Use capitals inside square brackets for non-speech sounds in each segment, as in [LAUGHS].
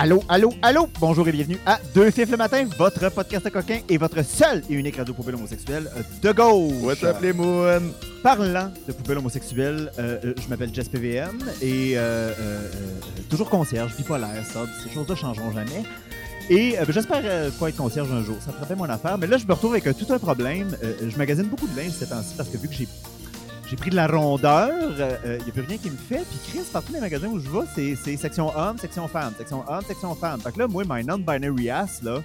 Allô, allô, allô! Bonjour et bienvenue à Deux Fifs le matin, votre podcast à coquin et votre seul et unique radio poubelle homosexuelle de gauche. What's up les moons? Parlant de poubelle homosexuelle, euh, euh, je m'appelle Jess PVM et euh, euh, euh, toujours concierge, bipolaire, ça, ces choses-là changeront jamais. Et euh, ben, j'espère euh, pas être concierge un jour, ça ferait bien mon affaire. Mais là, je me retrouve avec euh, tout un problème. Euh, je magasine beaucoup de linge ces temps-ci parce que vu que j'ai j'ai pris de la rondeur, il n'y a plus rien qui me fait. Puis Chris, partout les magasins où je vais, c'est- section homme, section femme, section homme, section femme. Fait que là, moi, my non-binary ass, là,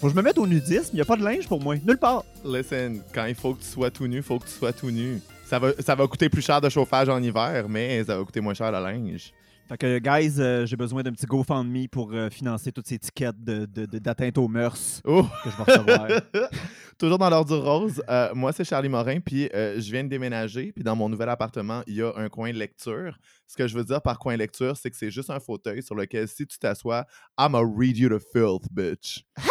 faut que je me mette au nudisme. Il n'y a pas de linge pour moi, nulle part. Listen, quand il faut que tu sois tout nu, faut que tu sois tout nu. Ça va, ça va coûter plus cher de chauffage en hiver, mais ça va coûter moins cher le linge. Fait que, guys, euh, j'ai besoin d'un petit GoFundMe pour euh, financer toutes ces tickets de- de- de- d'atteinte aux mœurs Oh! que je vais recevoir. [LAUGHS] Toujours dans l'ordre du rose, euh, moi c'est Charlie Morin, puis je viens de déménager, puis dans mon nouvel appartement, il y a un coin de lecture. Ce que je veux dire par coin de lecture, c'est que c'est juste un fauteuil sur lequel si tu t'assois, I'ma read you the filth, bitch. [LAUGHS]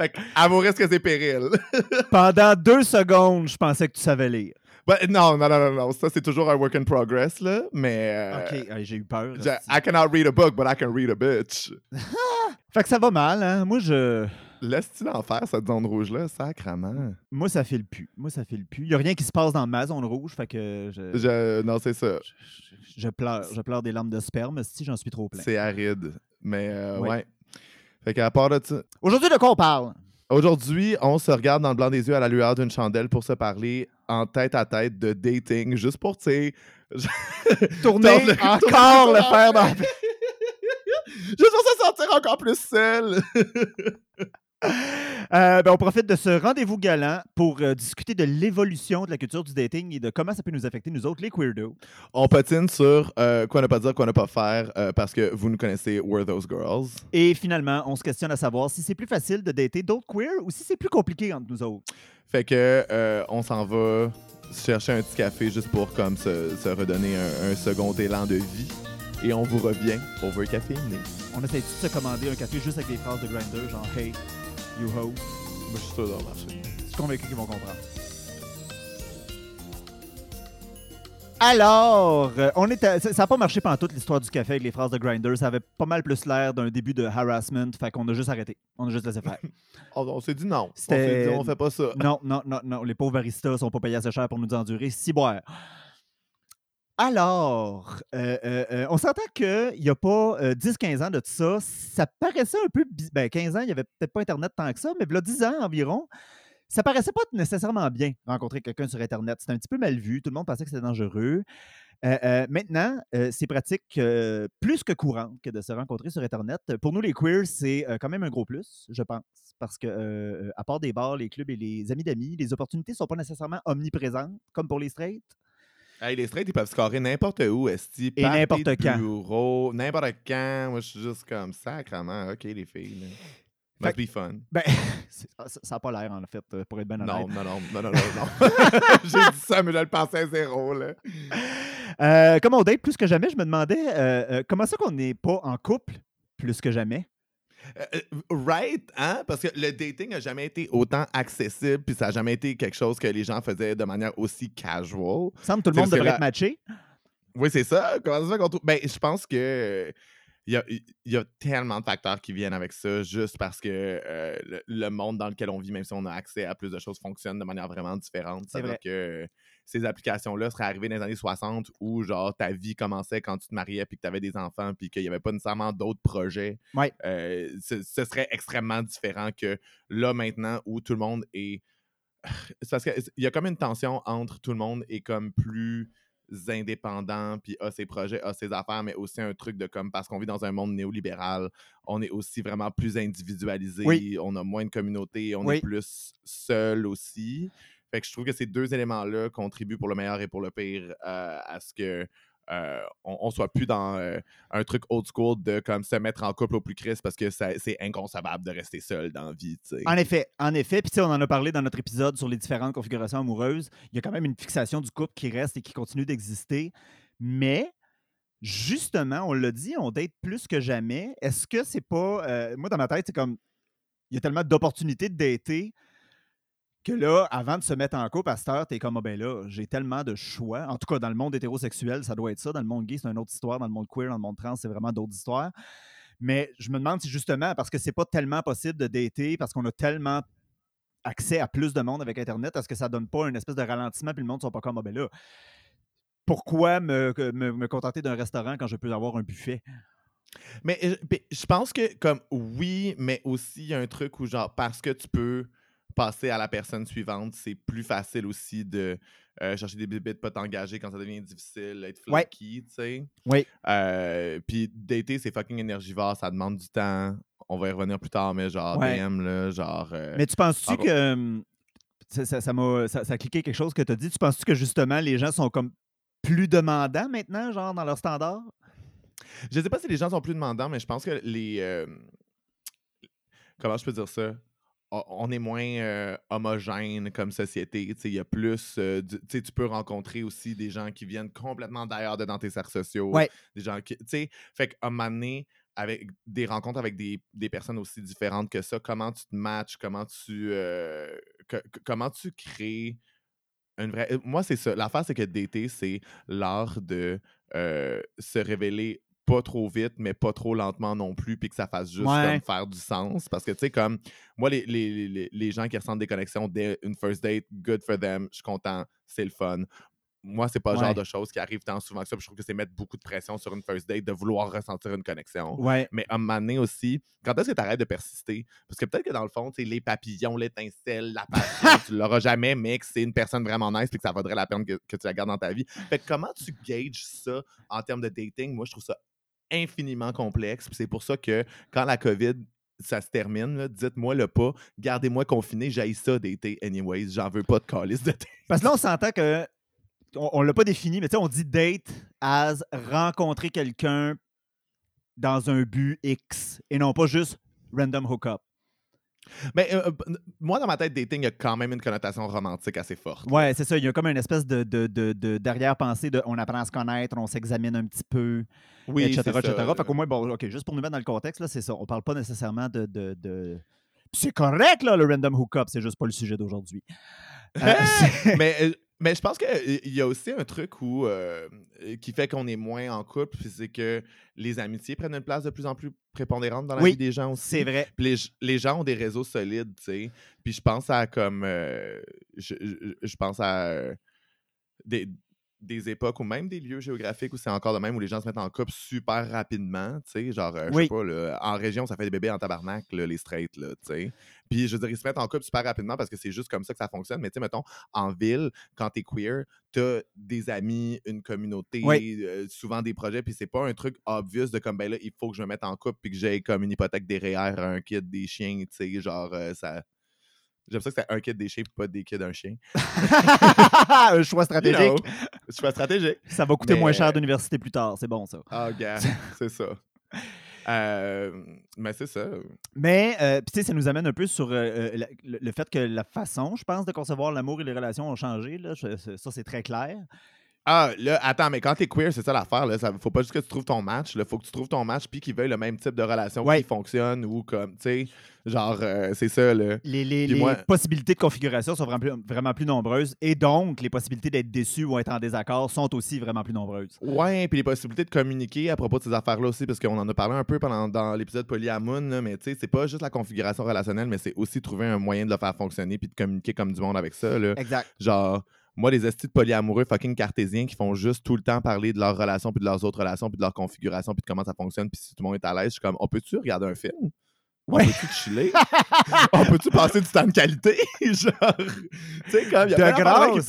fait que, à vos risques et périls. [LAUGHS] Pendant deux secondes, je pensais que tu savais lire. Ben, non, non, non, non, non, ça c'est toujours un work in progress, là, mais... euh, OK, j'ai eu peur. I cannot read a book, but I can read a bitch. [LAUGHS] Fait que ça va mal, hein? Moi, je... Laisse-tu l'enfer, cette zone rouge-là, sacrament? Moi, ça file plus. Moi, ça file plus. Il n'y a rien qui se passe dans ma zone rouge, fait que je, je. Non, c'est ça. je- je pleure. Je pleure des larmes de sperme, si j'en suis trop plein. C'est aride. Mais euh, Oui. ouais. Fait qu'à part de ça, Aujourd'hui, de quoi on parle? Aujourd'hui, on se regarde dans le blanc des yeux à la lueur d'une chandelle pour se parler en tête à tête de dating, juste pour, tu sais. [LAUGHS] Tourner le- encore tourner le fer dans... [LAUGHS] Juste pour se sentir encore plus seul. [LAUGHS] Euh, ben, on profite de ce rendez-vous galant pour euh, discuter de l'évolution de la culture du dating et de comment ça peut nous affecter, nous autres, les queerdos. on patine sur euh, quoi ne pas dire, quoi ne pas faire, parce que vous nous connaissez, We're Those Girls. Et finalement, on se questionne à savoir si c'est plus facile de dater d'autres queers ou si c'est plus compliqué entre nous autres. Fait que on s'en va chercher un petit café juste pour comme se, se redonner un, un second élan de vie. Et on vous revient over caféiné. On essaie de se commander un café juste avec des phrases de Grinder, genre Hey, you ho. Moi, je suis sûr de marcher. Je suis convaincu qu'ils vont comprendre. Alors, euh, on est à- ça n'a pas marché pendant toute l'histoire du café avec les phrases de Grinder. Ça avait pas mal plus l'air d'un début de harassment. Fait qu'on a juste arrêté. On a juste laissé faire. [LAUGHS] On, on s'est dit non. On C'était- s'est dit on fait pas ça. non, non, non, non. Les pauvres baristas sont pas payés assez cher pour nous endurer. Si boire. Alors, euh, euh, euh, on s'entend qu'il n'y a pas euh, 10-15 ans de ça. Ça paraissait un peu. Ben, 15 ans, il n'y avait peut-être pas Internet tant que ça, mais là, 10 ans environ, ça paraissait pas nécessairement bien rencontrer quelqu'un sur Internet. C'était un petit peu mal vu. Tout le monde pensait que c'était dangereux. Maintenant, c'est pratique plus que courant que de se rencontrer sur Internet. Pour nous, les queers, c'est quand même un gros plus, je pense. Parce que, à part des bars, les clubs et les amis d'amis, les opportunités ne sont pas nécessairement omniprésentes, comme pour les straights. Hey, les straights, ils peuvent scorer n'importe où, esti. Et n'importe quand. bureau, n'importe quand. Moi, je suis juste comme sacrement. OK, les filles. là. Fait Must be fun. Ben, [LAUGHS] c'est- ça n'a pas l'air, en fait, euh, pour être bien honnête. Non, non, non, non, non, non, non. [LAUGHS] J'ai dit ça, mais je le pensais à zéro, là. Euh, comme on date plus que jamais, je me demandais euh, euh, comment ça qu'on n'est pas en couple plus que jamais? Euh, euh, right, hein? Parce que le dating n'a jamais été autant accessible, puis ça n'a jamais été quelque chose que les gens faisaient de manière aussi casual. Il semble que tout le monde devrait être matché. Oui, c'est ça. Comment ça se fait qu'on trouve. Ben, je pense que. Il y, a, il y a tellement de facteurs qui viennent avec ça, juste parce que euh, le, le monde dans lequel on vit, même si on a accès à plus de choses, fonctionne de manière vraiment différente. C'est vrai. que ces applications-là seraient arrivées dans les années 60 où, genre, ta vie commençait quand tu te mariais puis que tu avais des enfants puis qu'il n'y avait pas nécessairement d'autres projets. Ouais. Euh, ce, ce serait extrêmement différent que là, maintenant, où tout le monde est. [SIGHS] C'est parce qu'il y a comme une tension entre tout le monde est comme plus indépendant, puis a ses projets, a ses affaires, mais aussi un truc de comme, parce qu'on vit dans un monde néolibéral, on est aussi vraiment plus individualisé, Oui. on a moins de communauté, on Oui. est plus seul aussi. Fait que je trouve que ces deux éléments-là contribuent pour le meilleur et pour le pire euh, à ce que euh, on, soit plus dans euh, un truc old school de comme se mettre en couple au plus Christ parce que c'est inconcevable de rester seul dans la vie. En effet, en effet. Puis on en a parlé dans notre épisode sur les différentes configurations amoureuses. Il y a quand même une fixation du couple qui reste et qui continue d'exister. Mais justement, on l'a dit, on date plus que jamais. Est-ce que c'est pas. moi, dans ma tête, c'est comme. Il y a tellement d'opportunités de dater que là, avant de se mettre en couple, à cette heure, t'es comme, ah ben là, j'ai tellement de choix. En tout cas, dans le monde hétérosexuel, ça doit être ça. Dans le monde gay, c'est une autre histoire. Dans le monde queer, dans le monde trans, c'est vraiment d'autres histoires. Mais je me demande si justement, parce que c'est pas tellement possible de dater, parce qu'on a tellement accès à plus de monde avec Internet, est-ce que ça donne pas une espèce de ralentissement, puis le monde ne sont pas comme, ah ben là, pourquoi me, me- contenter d'un restaurant quand je peux avoir un buffet? Mais euh, puis, je pense que, comme, oui, mais aussi, il y a un truc où, genre, parce que tu peux passer à la personne suivante, c'est plus facile aussi de euh, chercher des bébés, de pas t'engager quand ça devient difficile, être Ouais. flaky, tu sais. Oui. Euh, Puis dater, c'est fucking énergivore, ça demande du temps. On va y revenir plus tard, mais genre, Ouais. DM, là, genre... euh, Mais tu penses-tu que. Ça, ça, ça m'a ça, ça a cliqué quelque chose que tu as dit? Tu penses-tu que justement les gens sont comme plus demandants maintenant, genre dans leur standard? Je sais pas si les gens sont plus demandants, mais je pense que les. comment je peux dire ça? On est moins euh, homogène comme société. Il y a plus. euh, du- tu peux rencontrer aussi des gens qui viennent complètement d'ailleurs de dans tes cercles sociaux. Ouais. Des gens qui. Tu sais, fait qu'à un moment donné, avec des rencontres avec des, des personnes aussi différentes que ça, comment tu te matches, comment tu. euh, co- co- comment tu crées. Une vraie... Moi, c'est ça. L'affaire, c'est que dater, c'est l'art de euh, se révéler pas trop vite, mais pas trop lentement non plus, puis que ça fasse juste Ouais. comme faire du sens. Parce que, tu sais, comme moi, les, les, les, les gens qui ressentent des connexions dès une first date, good for them, je suis content, c'est le fun. Moi, c'est pas le Ouais. genre de choses qui arrivent tant souvent que ça. puis Je trouve que c'est mettre beaucoup de pression sur une first date de vouloir ressentir une connexion. Ouais. Mais à un moment donné aussi, quand est-ce que tu arrêtes de persister? Parce que peut-être que dans le fond, tu sais, les papillons, l'étincelle, la passion, [LAUGHS] tu l'auras jamais, mais que c'est une personne vraiment nice et que ça vaudrait la peine que, que tu la gardes dans ta vie. Fait que comment tu gages ça en termes de dating? Moi, je trouve ça infiniment complexe. C'est pour ça que quand la COVID ça se termine, dites-moi le pas, gardez-moi confiné, j'aille ça dater anyways, j'en veux pas de calice date. Parce que là, on s'entend que. On, on l'a pas défini, mais tu sais, on dit date as rencontrer quelqu'un dans un but X et non pas juste random hookup. Mais euh, euh, moi, dans ma tête, dating, il y a quand même une connotation romantique assez forte. Ouais, c'est ça. Il y a comme une espèce de, de, de, de- d'arrière-pensée de on apprend à se connaître, on s'examine un petit peu, Oui, etc. etc. ça. Fait qu'au moins, bon, OK, juste pour nous mettre dans le contexte, là, c'est ça. On parle pas nécessairement de. de, C'est correct, là, le random hookup, c'est juste pas le sujet d'aujourd'hui. Euh, [LAUGHS] mais, mais je pense qu'il y a aussi un truc où, euh, qui fait qu'on est moins en couple, c'est que les amitiés prennent une place de plus en plus prépondérante dans la Oui, vie des gens aussi. c'est vrai. Les, les gens ont des réseaux solides, tu sais. Puis je pense à comme. euh, je, je- je pense à. euh, des, des époques ou même des lieux géographiques où c'est encore le même, où les gens se mettent en couple super rapidement, tu sais, genre, euh, je sais pas, là, en région, ça fait des bébés en tabarnak, là, les straight, là, tu sais. Puis, je veux dire, ils se mettent en couple super rapidement parce que c'est juste comme ça que ça fonctionne. Mais, tu sais, mettons, en ville, quand t'es queer, t'as des amis, une communauté, Oui. euh, souvent des projets, puis c'est pas un truc obvious de comme, ben là, il faut que je me mette en couple puis que j'ai comme une hypothèque des REER, un kid, des chiens, tu sais, genre, euh, ça... J'aime ça que c'est un kid des chiens pas des kids d'un chien. [LAUGHS] un choix You stratégique. know, choix stratégique. Ça va coûter Mais- moins cher d'université plus tard. C'est bon, ça. Ah, gars, c'est [LAUGHS] ça. Euh, mais c'est ça. Mais, euh, tu sais, ça nous amène un peu sur euh, euh, la- le, le fait que la façon, je pense, de concevoir l'amour et les relations ont changé. Là. Je- ça, ça, c'est très clair. Ah, là, attends, mais quand t'es queer, c'est ça l'affaire. Là. Ça, faut pas juste que tu trouves ton match. Il faut que tu trouves ton match puis qu'il veuille le même type de relation Ouais. qui fonctionne ou comme, tu sais, genre, euh, c'est ça, là. Les, les- les moi- possibilités de configuration sont vraiment plus, vraiment plus nombreuses. Et donc, les possibilités d'être déçu ou être en désaccord sont aussi vraiment plus nombreuses. Ouais, puis les possibilités de communiquer à propos de ces affaires-là aussi, parce qu'on en a parlé un peu pendant dans l'épisode Polyamoon, là, mais tu sais, c'est pas juste la configuration relationnelle, mais c'est aussi trouver un moyen de le faire fonctionner puis de communiquer comme du monde avec ça, là. Exact. Genre, moi, les estis de polyamoureux fucking cartésiens qui font juste tout le temps parler de leurs relations, puis de leurs autres relations, puis de leur configuration, puis de comment ça fonctionne, puis si tout le monde est à l'aise, je suis comme, on peut-tu regarder un film? On Ouais. peut-tu chiller? on peut-tu passer du temps de qualité? [LAUGHS] Genre, tu sais, comme, il y a De plein qui grâce.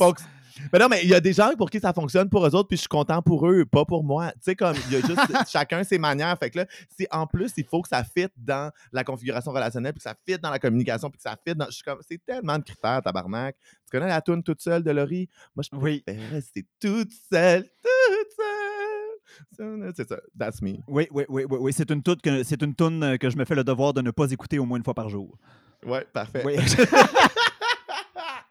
Mais non, mais il y a des gens pour qui ça fonctionne pour eux autres, puis je suis content pour eux, pas pour moi. Tu sais, comme, il y a juste [LAUGHS] chacun ses manières. Fait que là, si en plus, il faut que ça fitte dans la configuration relationnelle, puis que ça fitte dans la communication, puis que ça fitte dans. Je suis comme, c'est tellement de critères, tabarnak. Tu connais la toune toute seule de Laurie? Moi, je Oui. rester toute seule, toute seule. C'est ça, that's me. Oui, oui, oui, oui, oui. C'est une toune que, c'est une toune euh, que je me fais le devoir de ne pas écouter au moins une fois par jour. Ouais, parfait. Oui. [LAUGHS]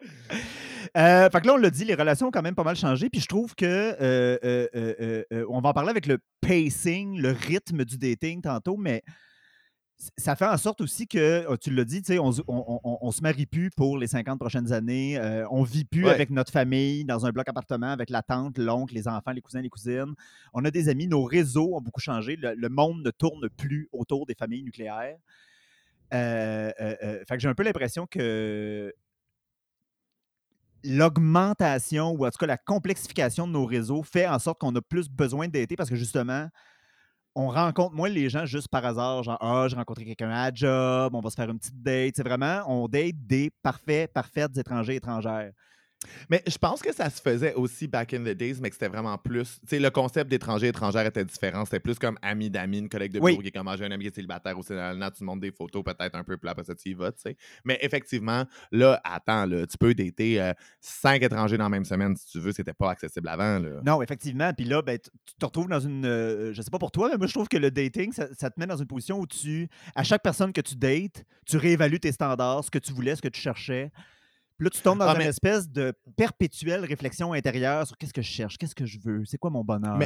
[LAUGHS] Euh, fait que là, on l'a dit, les relations ont quand même pas mal changé. Puis je trouve que euh, euh, euh, on va en parler avec le pacing, le rythme du dating tantôt, mais ça fait en sorte aussi que, oh, tu l'as dit, tu sais, on, on, on- on se marie plus pour les 50 prochaines années. euh, on vit plus Ouais. avec notre famille dans un bloc appartement avec la tante, l'oncle, les enfants, les cousins, les cousines. On a des amis, nos réseaux ont beaucoup changé. Le, le monde ne tourne plus autour des familles nucléaires. Euh, fait que j'ai un peu l'impression que l'augmentation ou en tout cas la complexification de nos réseaux fait en sorte qu'on a plus besoin de dater parce que justement, on rencontre moins les gens juste par hasard, genre Ah, j'ai rencontré quelqu'un à job, on va se faire une petite date. C'est vraiment, on date des parfaits, parfaites étrangers, étrangères. Mais je pense que ça se faisait aussi back in the days, mais que c'était vraiment plus. Tu sais, le concept d'étranger étrangère était différent. C'était plus comme ami d'amis, une collègue de Oui. bureau qui est comme Ah, un ami qui est célibataire aussi. Là, tu montres des photos peut-être un peu, puis après ça, tu y vas, tu sais. Mais effectivement, là, attends, là, tu peux dater euh, cinq étrangers dans la même semaine si tu veux. C'était pas accessible avant, là. Non, effectivement. Puis là, ben, tu tu te retrouves dans une. euh, je sais pas pour toi, mais moi, je trouve que le dating, ça, ça te met dans une position où tu. À chaque personne que tu dates, tu réévalues tes standards, ce que tu voulais, ce que tu cherchais. Puis là, tu tombes dans Ah, une mais- espèce de perpétuelle réflexion intérieure sur qu'est-ce que je cherche, qu'est-ce que je veux, c'est quoi mon bonheur?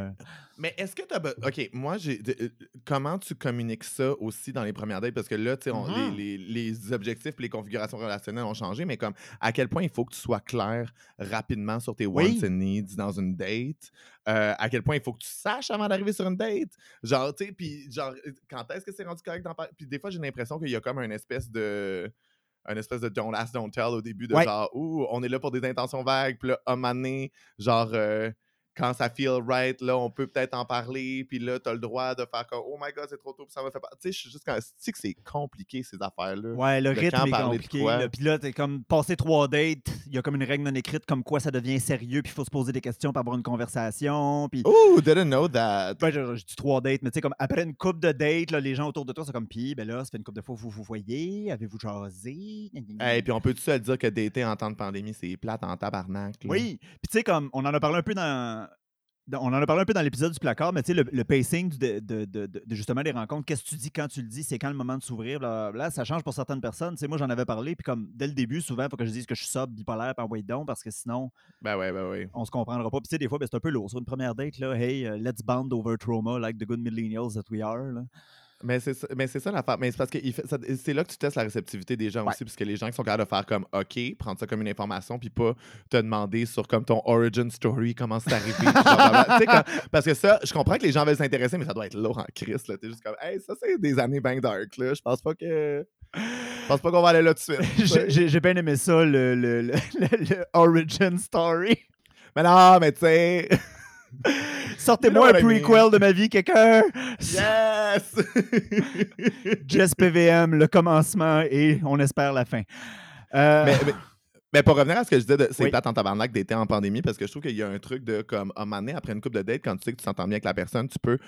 Mais est-ce que tu as. OK, moi, j'ai. euh, comment tu communiques ça aussi dans les premières dates? Parce que là, tu sais, on- Mhm. les, les- les objectifs et les configurations relationnelles ont changé, mais comme à quel point il faut que tu sois clair rapidement sur tes Oui. wants and needs dans une date? Euh, à quel point il faut que tu saches avant d'arriver sur une date? Genre, tu sais, puis genre, quand est-ce que c'est rendu correct d'en parler? Puis des fois, j'ai l'impression qu'il y a comme une espèce de un espèce de don't ask, don't tell au début de Ouais. genre, ouh, on est là pour des intentions vagues, puis là, un moment donné, genre, euh, quand ça feel right, là, on peut peut-être en parler, puis là, t'as le droit de faire comme, oh my god, c'est trop tôt, puis ça me fait pas. Tu sais, je suis juste quand. Tu sais que c'est compliqué, ces affaires-là. Ouais, le rythme est compliqué. là. Puis là, t'es comme passé trois dates, il y a comme une règle non écrite comme quoi ça devient sérieux, puis il faut se poser des questions pour avoir une conversation. Puis Ooh, didn't know that. Ben, je, je dis trois dates, mais tu sais, comme après une coupe de dates, là, les gens autour de toi sont comme, pis, ben là, ça fait une coupe de fois vous vous voyez, avez-vous jasé? Et puis on peut-tu se dire que dater en temps de pandémie, c'est plate en tabarnak? là? Oui, puis tu sais, comme on en a parlé un peu dans. On en a parlé un peu dans l'épisode du placard, mais tu sais, le, le pacing de, de- de- de- de justement des rencontres, qu'est-ce que tu dis quand tu le dis, c'est quand le moment de s'ouvrir, là, ça change pour certaines personnes. Tu sais, moi, j'en avais parlé, puis comme dès le début, souvent, il faut que je dise que je suis sobre, bipolaire, par donc, parce que sinon, Ben ouais, ben ouais. on se comprendra pas. Puis tu sais, des fois, ben, c'est un peu lourd. Sur une première date, là, hey, uh, let's bond over trauma, like the good millennials that we are. là. Mais c'est ça, mais c'est ça l'affaire. Mais c'est parce que c'est là que tu testes la réceptivité des gens Ouais. aussi, parce que les gens qui sont capables de faire comme OK, prendre ça comme une information, puis pas te demander sur comme ton origin story, comment c'est arrivé. comme- parce que ça, je comprends que les gens veulent s'intéresser, mais ça doit être lourd en crise. T'es juste comme, hey, ça c'est des années bang dark. Là. Je pense pas que. Je pense pas qu'on va aller là tout de suite. [LAUGHS] J'ai j'ai bien aimé ça, le, le, le- le- le origin story. Mais non, mais tu sais. Sortez-moi un prequel de ma vie, quelqu'un! yes! [LAUGHS] Jess PVM, le commencement et on espère la fin. Euh, mais, mais- mais pour revenir à ce que je disais, de- c'est Oui. plate en tabarnak d'été en pandémie parce que je trouve qu'il y a un truc de comme à un moment donné, après une couple de dates, quand tu sais que tu t'entends bien avec la personne, tu peux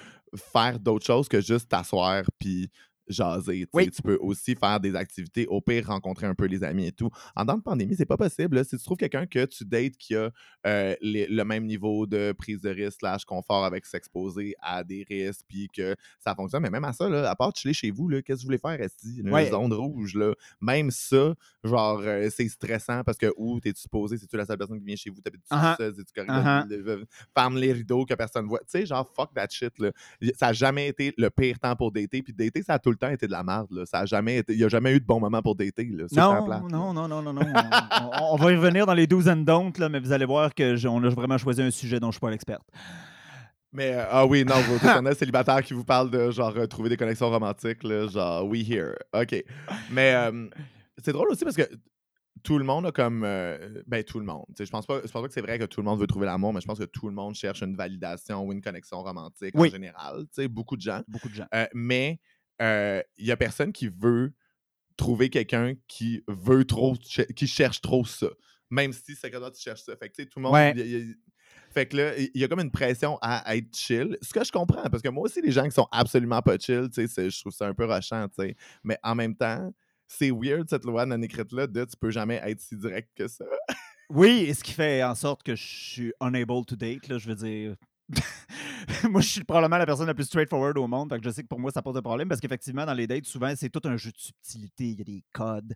faire d'autres choses que juste t'asseoir puis jaser. tu sais. Oui. Tu peux aussi faire des activités, au pire rencontrer un peu les amis et tout. En temps de pandémie, c'est pas possible. là. Si tu trouves quelqu'un que tu dates qui a euh, les- le même niveau de prise de risque slash confort avec s'exposer à des risques puis que ça fonctionne, mais même à ça, là, à part chiller chez vous, qu'est-ce que vous voulez faire ici? Une Ouais. zone rouge, là. Même ça, genre, euh, c'est stressant parce que où t'es-tu supposé? C'est-tu la seule personne qui vient chez vous? T'habites-tu correct? Le- le- Ferme les rideaux que personne voit? Tu sais, genre, fuck that shit, là. Ça a jamais été le pire temps pour dater. Puis dater, ça a tout le temps été de la merde, là. Ça a jamais été... Il y a jamais eu de bon moment pour dater, là. Non, plate, non, non, non, non, non. on, on- on va y revenir dans les 12 and don't, là, mais vous allez voir qu'on a vraiment choisi un sujet dont je suis pas l'experte. Mais, euh, ah oui, non, vos éternels [LAUGHS] célibataires qui vous parlent de, genre, euh, trouver des connexions romantiques, là, genre, we here. OK. Mais euh, c'est drôle aussi parce que tout le monde a comme. euh, ben, tout le monde. Je pense pas, je pense pas que c'est vrai que tout le monde veut trouver l'amour, mais je pense que tout le monde cherche une validation ou une connexion romantique Oui. en général. Beaucoup de gens. Beaucoup de gens. Euh, mais il y a personne qui veut trouver quelqu'un qui veut trop, qui cherche trop ça. Même si c'est que toi, tu cherches ça. Fait que, tu sais, tout le monde. Ouais. il y a- il y a- fait que là, il y a comme une pression à être chill. Ce que je comprends, parce que moi aussi, les gens qui sont absolument pas chill, tu sais, c'est- je trouve ça un peu rushant, tu sais. Mais en même temps, c'est weird cette loi non écrite-là de tu peux jamais être si direct que ça. Oui, et ce qui fait en sorte que je suis unable to date, là, je veux dire. [LAUGHS] moi, je suis probablement la personne la plus straightforward au monde, que je sais que pour moi, ça pose un problème parce qu'effectivement, dans les dates, souvent, c'est tout un jeu de subtilité, il y a des codes.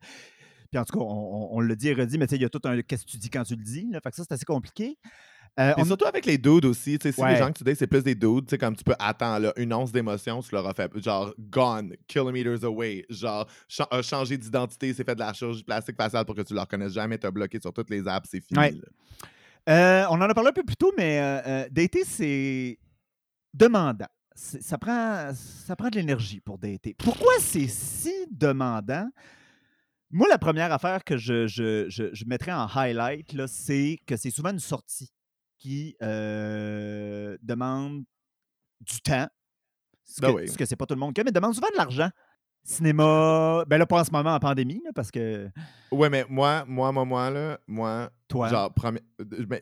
Puis en tout cas, on, le dit et redit, mais il y a tout un qu'est-ce que tu dis quand tu le dis. Là, fait que ça, c'est assez compliqué. Euh, on- surtout avec les dudes aussi, si Ouais. les gens que tu dates, c'est plus des dudes, tu sais, comme tu peux attendre là, une once d'émotion, tu leur as fait genre gone, kilometers away, genre cha- a changé d'identité, c'est fait de la chirurgie plastique faciale pour que tu le reconnaisses jamais, t'as bloqué sur toutes les apps, c'est fini. Ouais. Euh, on en a parlé un peu plus tôt, mais euh, euh, dater, c'est demandant. Ça prend, ça prend de l'énergie pour dater. Pourquoi c'est si demandant? Moi, la première affaire que je, je, je- je mettrais en highlight, c'est que c'est souvent une sortie qui euh, demande du temps. Ce que, Ben oui. ce que c'est pas tout le monde qui a, mais demande souvent de l'argent. Cinéma, ben là, pas en ce moment en pandémie, là, parce que Ouais, mais moi, moi, moi, moi, là, moi, toi? genre, premi- euh, ben,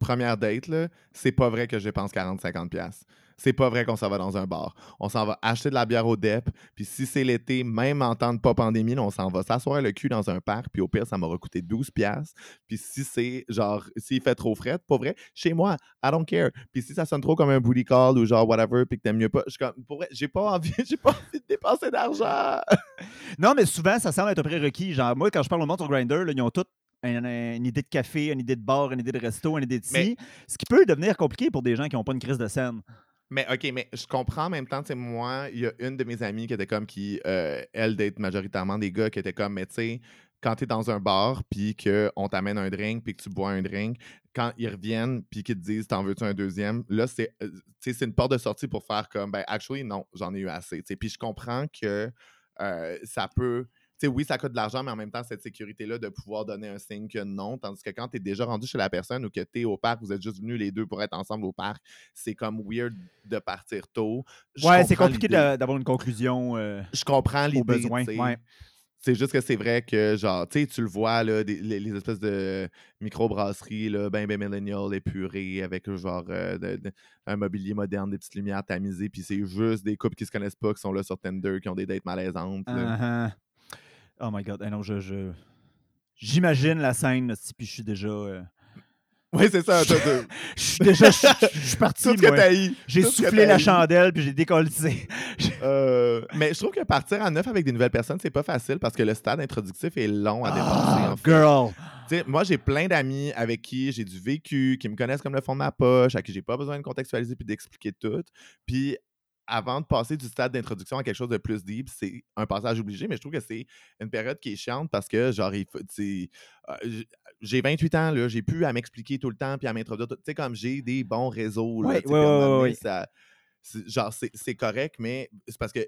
première date, là, c'est pas vrai que je dépense 40-50$. C'est pas vrai qu'on s'en va dans un bar. On s'en va acheter de la bière au DEP, puis si c'est l'été, même en temps de pas pandémie, là, on s'en va s'asseoir le cul dans un parc, puis au pire, ça m'aura coûté 12$. piastres. Puis si c'est, genre, s'il fait trop frais, pas vrai, chez moi, I don't care. Puis si ça sonne trop comme un booty call ou genre whatever, puis que t'aimes mieux pas, je suis comme, pour vrai, j'ai pas envie, [LAUGHS] j'ai pas envie de dépenser d'argent. [LAUGHS] Non, mais souvent, ça semble être un prérequis. Genre, moi, quand je parle au monde sur Grindr, là, ils ont un- une idée de café, une idée de bar, une idée de resto, une idée de ci. Mais- Ce qui peut devenir compliqué pour des gens qui n'ont pas une crise de scène. Mais OK, mais je comprends en même temps, tu sais, moi, il y a une de mes amies qui était comme qui, euh, elle, date majoritairement des gars qui étaient comme, mais tu sais, quand t'es dans un bar, puis qu'on t'amène un drink, puis que tu bois un drink, quand ils reviennent, puis qu'ils te disent, t'en veux-tu un deuxième, là, c'est euh, tu c'est une porte de sortie pour faire comme, ben, actually, non, j'en ai eu assez. tu. Puis je comprends que euh, ça peut. Tu sais, oui, ça coûte de l'argent, mais en même temps, cette sécurité-là de pouvoir donner un signe que non. Tandis que quand tu es déjà rendu chez la personne ou que tu es au parc, vous êtes juste venus les deux pour être ensemble au parc, c'est comme weird de partir tôt. Je ouais, c'est compliqué d'avoir une conclusion euh, Je comprends au l'idée. besoin. tu sais. Ouais. C'est juste que c'est vrai que, genre, tu sais, tu le vois, là, des- les, les espèces de microbrasseries, là, ben, ben millennial, épurées, avec, genre, euh, de- de- un mobilier moderne, des petites lumières tamisées, puis c'est juste des couples qui se connaissent pas, qui sont là sur Tinder, qui ont des dates malaisantes. Oh my God. Eh non, je... je- J'imagine la scène, si, puis je suis déjà... euh, Oui, c'est ça. t'as- Je suis déjà... Je je suis parti. J'ai soufflé la chandelle, puis j'ai décollé. [LAUGHS] Euh, mais je trouve que partir à neuf avec des nouvelles personnes, c'est pas facile parce que le stade introductif est long à dépasser. Ah, en fait. girl! Moi, j'ai plein d'amis avec qui j'ai du vécu, qui me connaissent comme le fond de ma poche, à qui j'ai pas besoin de contextualiser puis d'expliquer tout. Puis avant de passer du stade d'introduction à quelque chose de plus deep, c'est un passage obligé, mais je trouve que c'est une période qui est chiante parce que, genre, euh, j'ai 28 ans, là, j'ai pu à m'expliquer tout le temps puis à m'introduire. tout- Tu sais, comme j'ai des bons réseaux, là, ça- genre, c'est correct, mais c'est parce que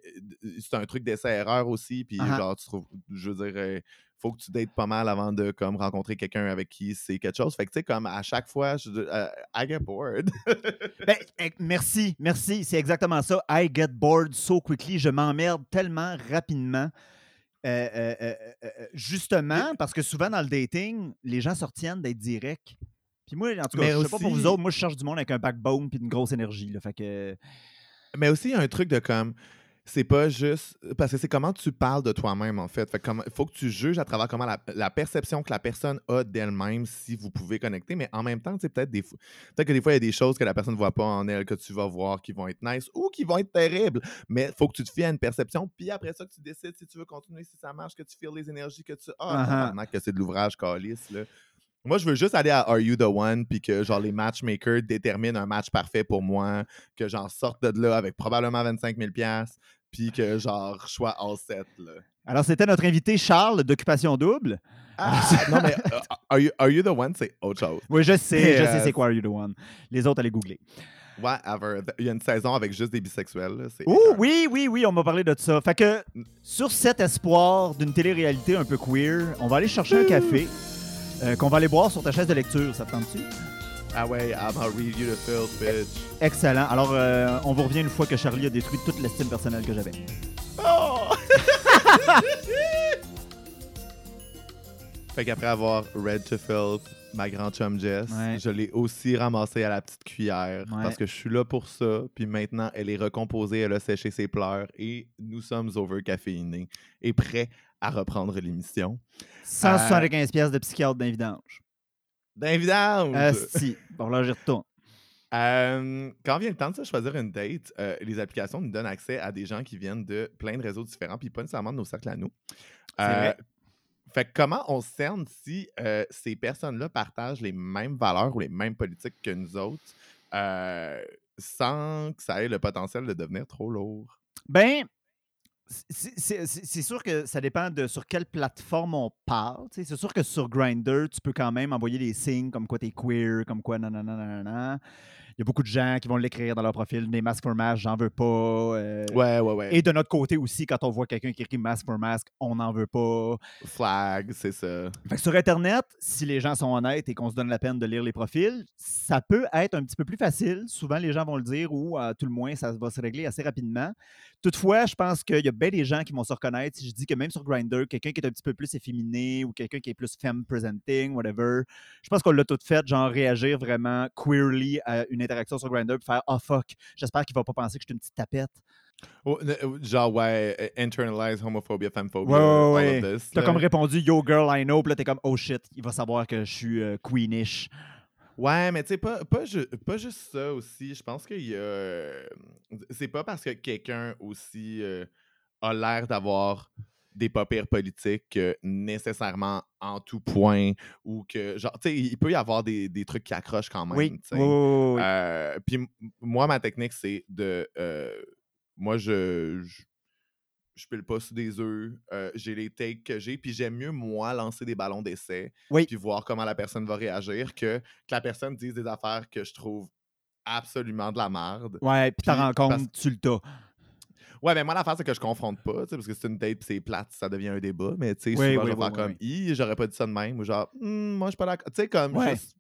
c'est un truc d'essai-erreur aussi. Puis, Ah ah. genre, tu trouves, je veux dire, faut que tu dates pas mal avant de comme rencontrer quelqu'un avec qui c'est quelque chose. Fait que, tu sais, comme à chaque fois, je, euh, I get bored. [LAUGHS] Ben, eh, merci, merci. C'est exactement ça. I get bored so quickly. Je m'emmerde tellement rapidement. Euh, euh, euh, justement, parce que souvent dans le dating, les gens se retiennent d'être directs. Puis moi, en tout cas, Mais je sais pas pour vous aussi- autres, moi, je cherche du monde avec un backbone puis une grosse énergie. Là, fait que... Mais aussi, il y a un truc de comme. C'est pas juste. Parce que c'est comment tu parles de toi-même, en fait. Fait il faut que tu juges à travers comment la, la perception que la personne a d'elle-même si vous pouvez connecter. Mais en même temps, tu sais, peut-être des fois. Peut-être que des fois, il y a des choses que la personne ne voit pas en elle, que tu vas voir qui vont être nice ou qui vont être terribles. Mais il faut que tu te fies à une perception. Puis après ça, que tu décides si tu veux continuer, si ça marche, que tu files les énergies, que tu. Ah, Uh-huh. tabarnak, que c'est de l'ouvrage calice, là. Moi, je veux juste aller à Are You the One, puis que genre les matchmakers déterminent un match parfait pour moi, que j'en sorte de là avec probablement 25 000 puis que genre je sois all set. Là. Alors, c'était notre invité Charles d'Occupation Double. Ah, non, mais [LAUGHS] euh, are, you, Are You the One, c'est autre chose. Oui, je sais, je sais Yes. c'est quoi Are You the One. Les autres, allez googler. Whatever. Il y a une saison avec juste des bisexuels. Oh écœurant. oui, oui, oui, on m'a parlé de ça. Fait que sur cet espoir d'une télé-réalité un peu queer, on va aller chercher un café euh, qu'on va aller boire sur ta chaise de lecture. Ça te tente-tu? Ah ouais, I'm gonna read you the bitch. Excellent. Alors, euh, on vous revient une fois que Charlie a détruit toute l'estime personnelle que j'avais. Oh! [LAUGHS] fait qu'après avoir read to filth, ma grande chum Jess, Ouais. je l'ai aussi ramassée à la petite cuillère Ouais. parce que je suis là pour ça. Puis maintenant, elle est recomposée, elle a séché ses pleurs et nous sommes over caféinés et prêts à reprendre l'émission. 175 pièces de psychiatre d'un vidange. D'invidence! Euh, si. Bon, là, j'y retourne. Euh, quand vient le temps de choisir une date, euh, les applications nous donnent accès à des gens qui viennent de plein de réseaux différents, puis pas nécessairement de nos cercles à nous. C'est vrai. Fait que comment on cerne si euh, ces personnes-là partagent les mêmes valeurs ou les mêmes politiques que nous autres euh, sans que ça ait le potentiel de devenir trop lourd? Ben, c'est- sûr que ça dépend de sur quelle plateforme on parle. C'est sûr que sur Grindr, tu peux quand même envoyer des signes comme quoi t'es queer, comme quoi nanana, nanana. Il y a beaucoup de gens qui vont l'écrire dans leur profil. Des masques for masques, j'en veux pas. euh, Ouais, ouais, ouais. Et de notre côté aussi, quand on voit quelqu'un qui écrit masque for masque, on n'en veut pas. Flag, c'est ça. Fait que sur Internet, si les gens sont honnêtes et qu'on se donne la peine de lire les profils, ça peut être un petit peu plus facile. Souvent, les gens vont le dire ou à tout le moins, ça va se régler assez rapidement. Toutefois, je pense qu'il y a bien des gens qui vont se reconnaître si je dis que même sur Grindr, quelqu'un qui est un petit peu plus efféminé ou quelqu'un qui est plus femme presenting, whatever, je pense qu'on l'a tout fait, genre réagir vraiment queerly à une interaction sur Grindr puis faire « Oh fuck, j'espère qu'il va pas penser que je suis une petite tapette. Oh, euh, genre, ouais, euh, internalize homophobia, femphobia, Ouais, ouais, all ouais. of this. T'as comme répondu Yo girl, I know, puis là t'es comme Oh shit, il va savoir que je suis euh, queenish. Ouais, mais tu sais, pas, pas, ju- pas juste ça aussi. Je pense qu'il y a. euh, C'est pas parce que quelqu'un aussi euh, a l'air d'avoir des pas pires politiques euh, nécessairement en tout point ou que, genre, tu sais, il peut y avoir des, des trucs qui accrochent quand même. Oui. Euh, Puis moi, ma technique, c'est de. moi, je. je je pile pas sur des œufs, euh, j'ai les takes que j'ai, puis j'aime mieux, moi, lancer des ballons d'essai, Oui. puis voir comment la personne va réagir, que, que la personne dise des affaires que je trouve absolument de la merde. Ouais, puis t'en rends compte, tu le tas. Ouais, mais moi, l'affaire, c'est que je confronte pas, tu sais, parce que c'est une date, c'est plate, ça devient un débat, mais tu sais, Oui, souvent, oui, je vais faire comme, Hi, j'aurais pas dit ça de même, ou genre, Hmm, moi, je suis pas d'accord. Tu sais, comme, Ouais. juste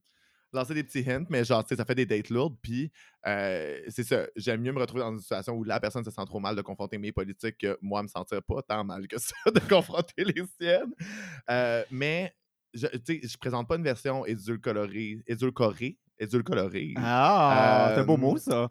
lancer des petits hints, mais genre, tu sais, ça fait des dates lourdes, puis euh, c'est ça, j'aime mieux me retrouver dans une situation où la personne se sent trop mal de confronter mes politiques que moi, me sentir pas tant mal que [LAUGHS] ça de confronter les siennes. Euh, mais, je, tu sais, je présente pas une version édulcorée, édulcorée, édulcorée, Ah, c'est un beau Euh, mot, ça.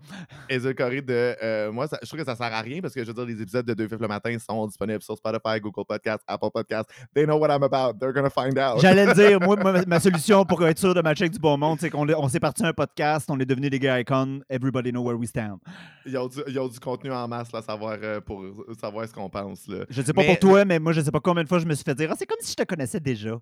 édulcorée de. euh, moi, ça- je trouve que ça sert à rien parce que je veux dire, les épisodes de Deux Fifs le matin sont disponibles sur Spotify, Google Podcast, Apple Podcast. They know what I'm about. They're gonna find out. J'allais le dire, moi, ma, ma [LAUGHS] solution pour être sûr de matcher avec du bon monde, c'est qu'on est- on s'est parti un podcast, on est devenu des gars icons, everybody know where we stand. Ils ont, du, ils ont du contenu en masse là, savoir, euh, pour savoir ce qu'on pense. Là. Je sais pas Mais- pour toi, mais moi, je sais pas combien de fois je me suis fait dire, ah, c'est comme si je te connaissais déjà.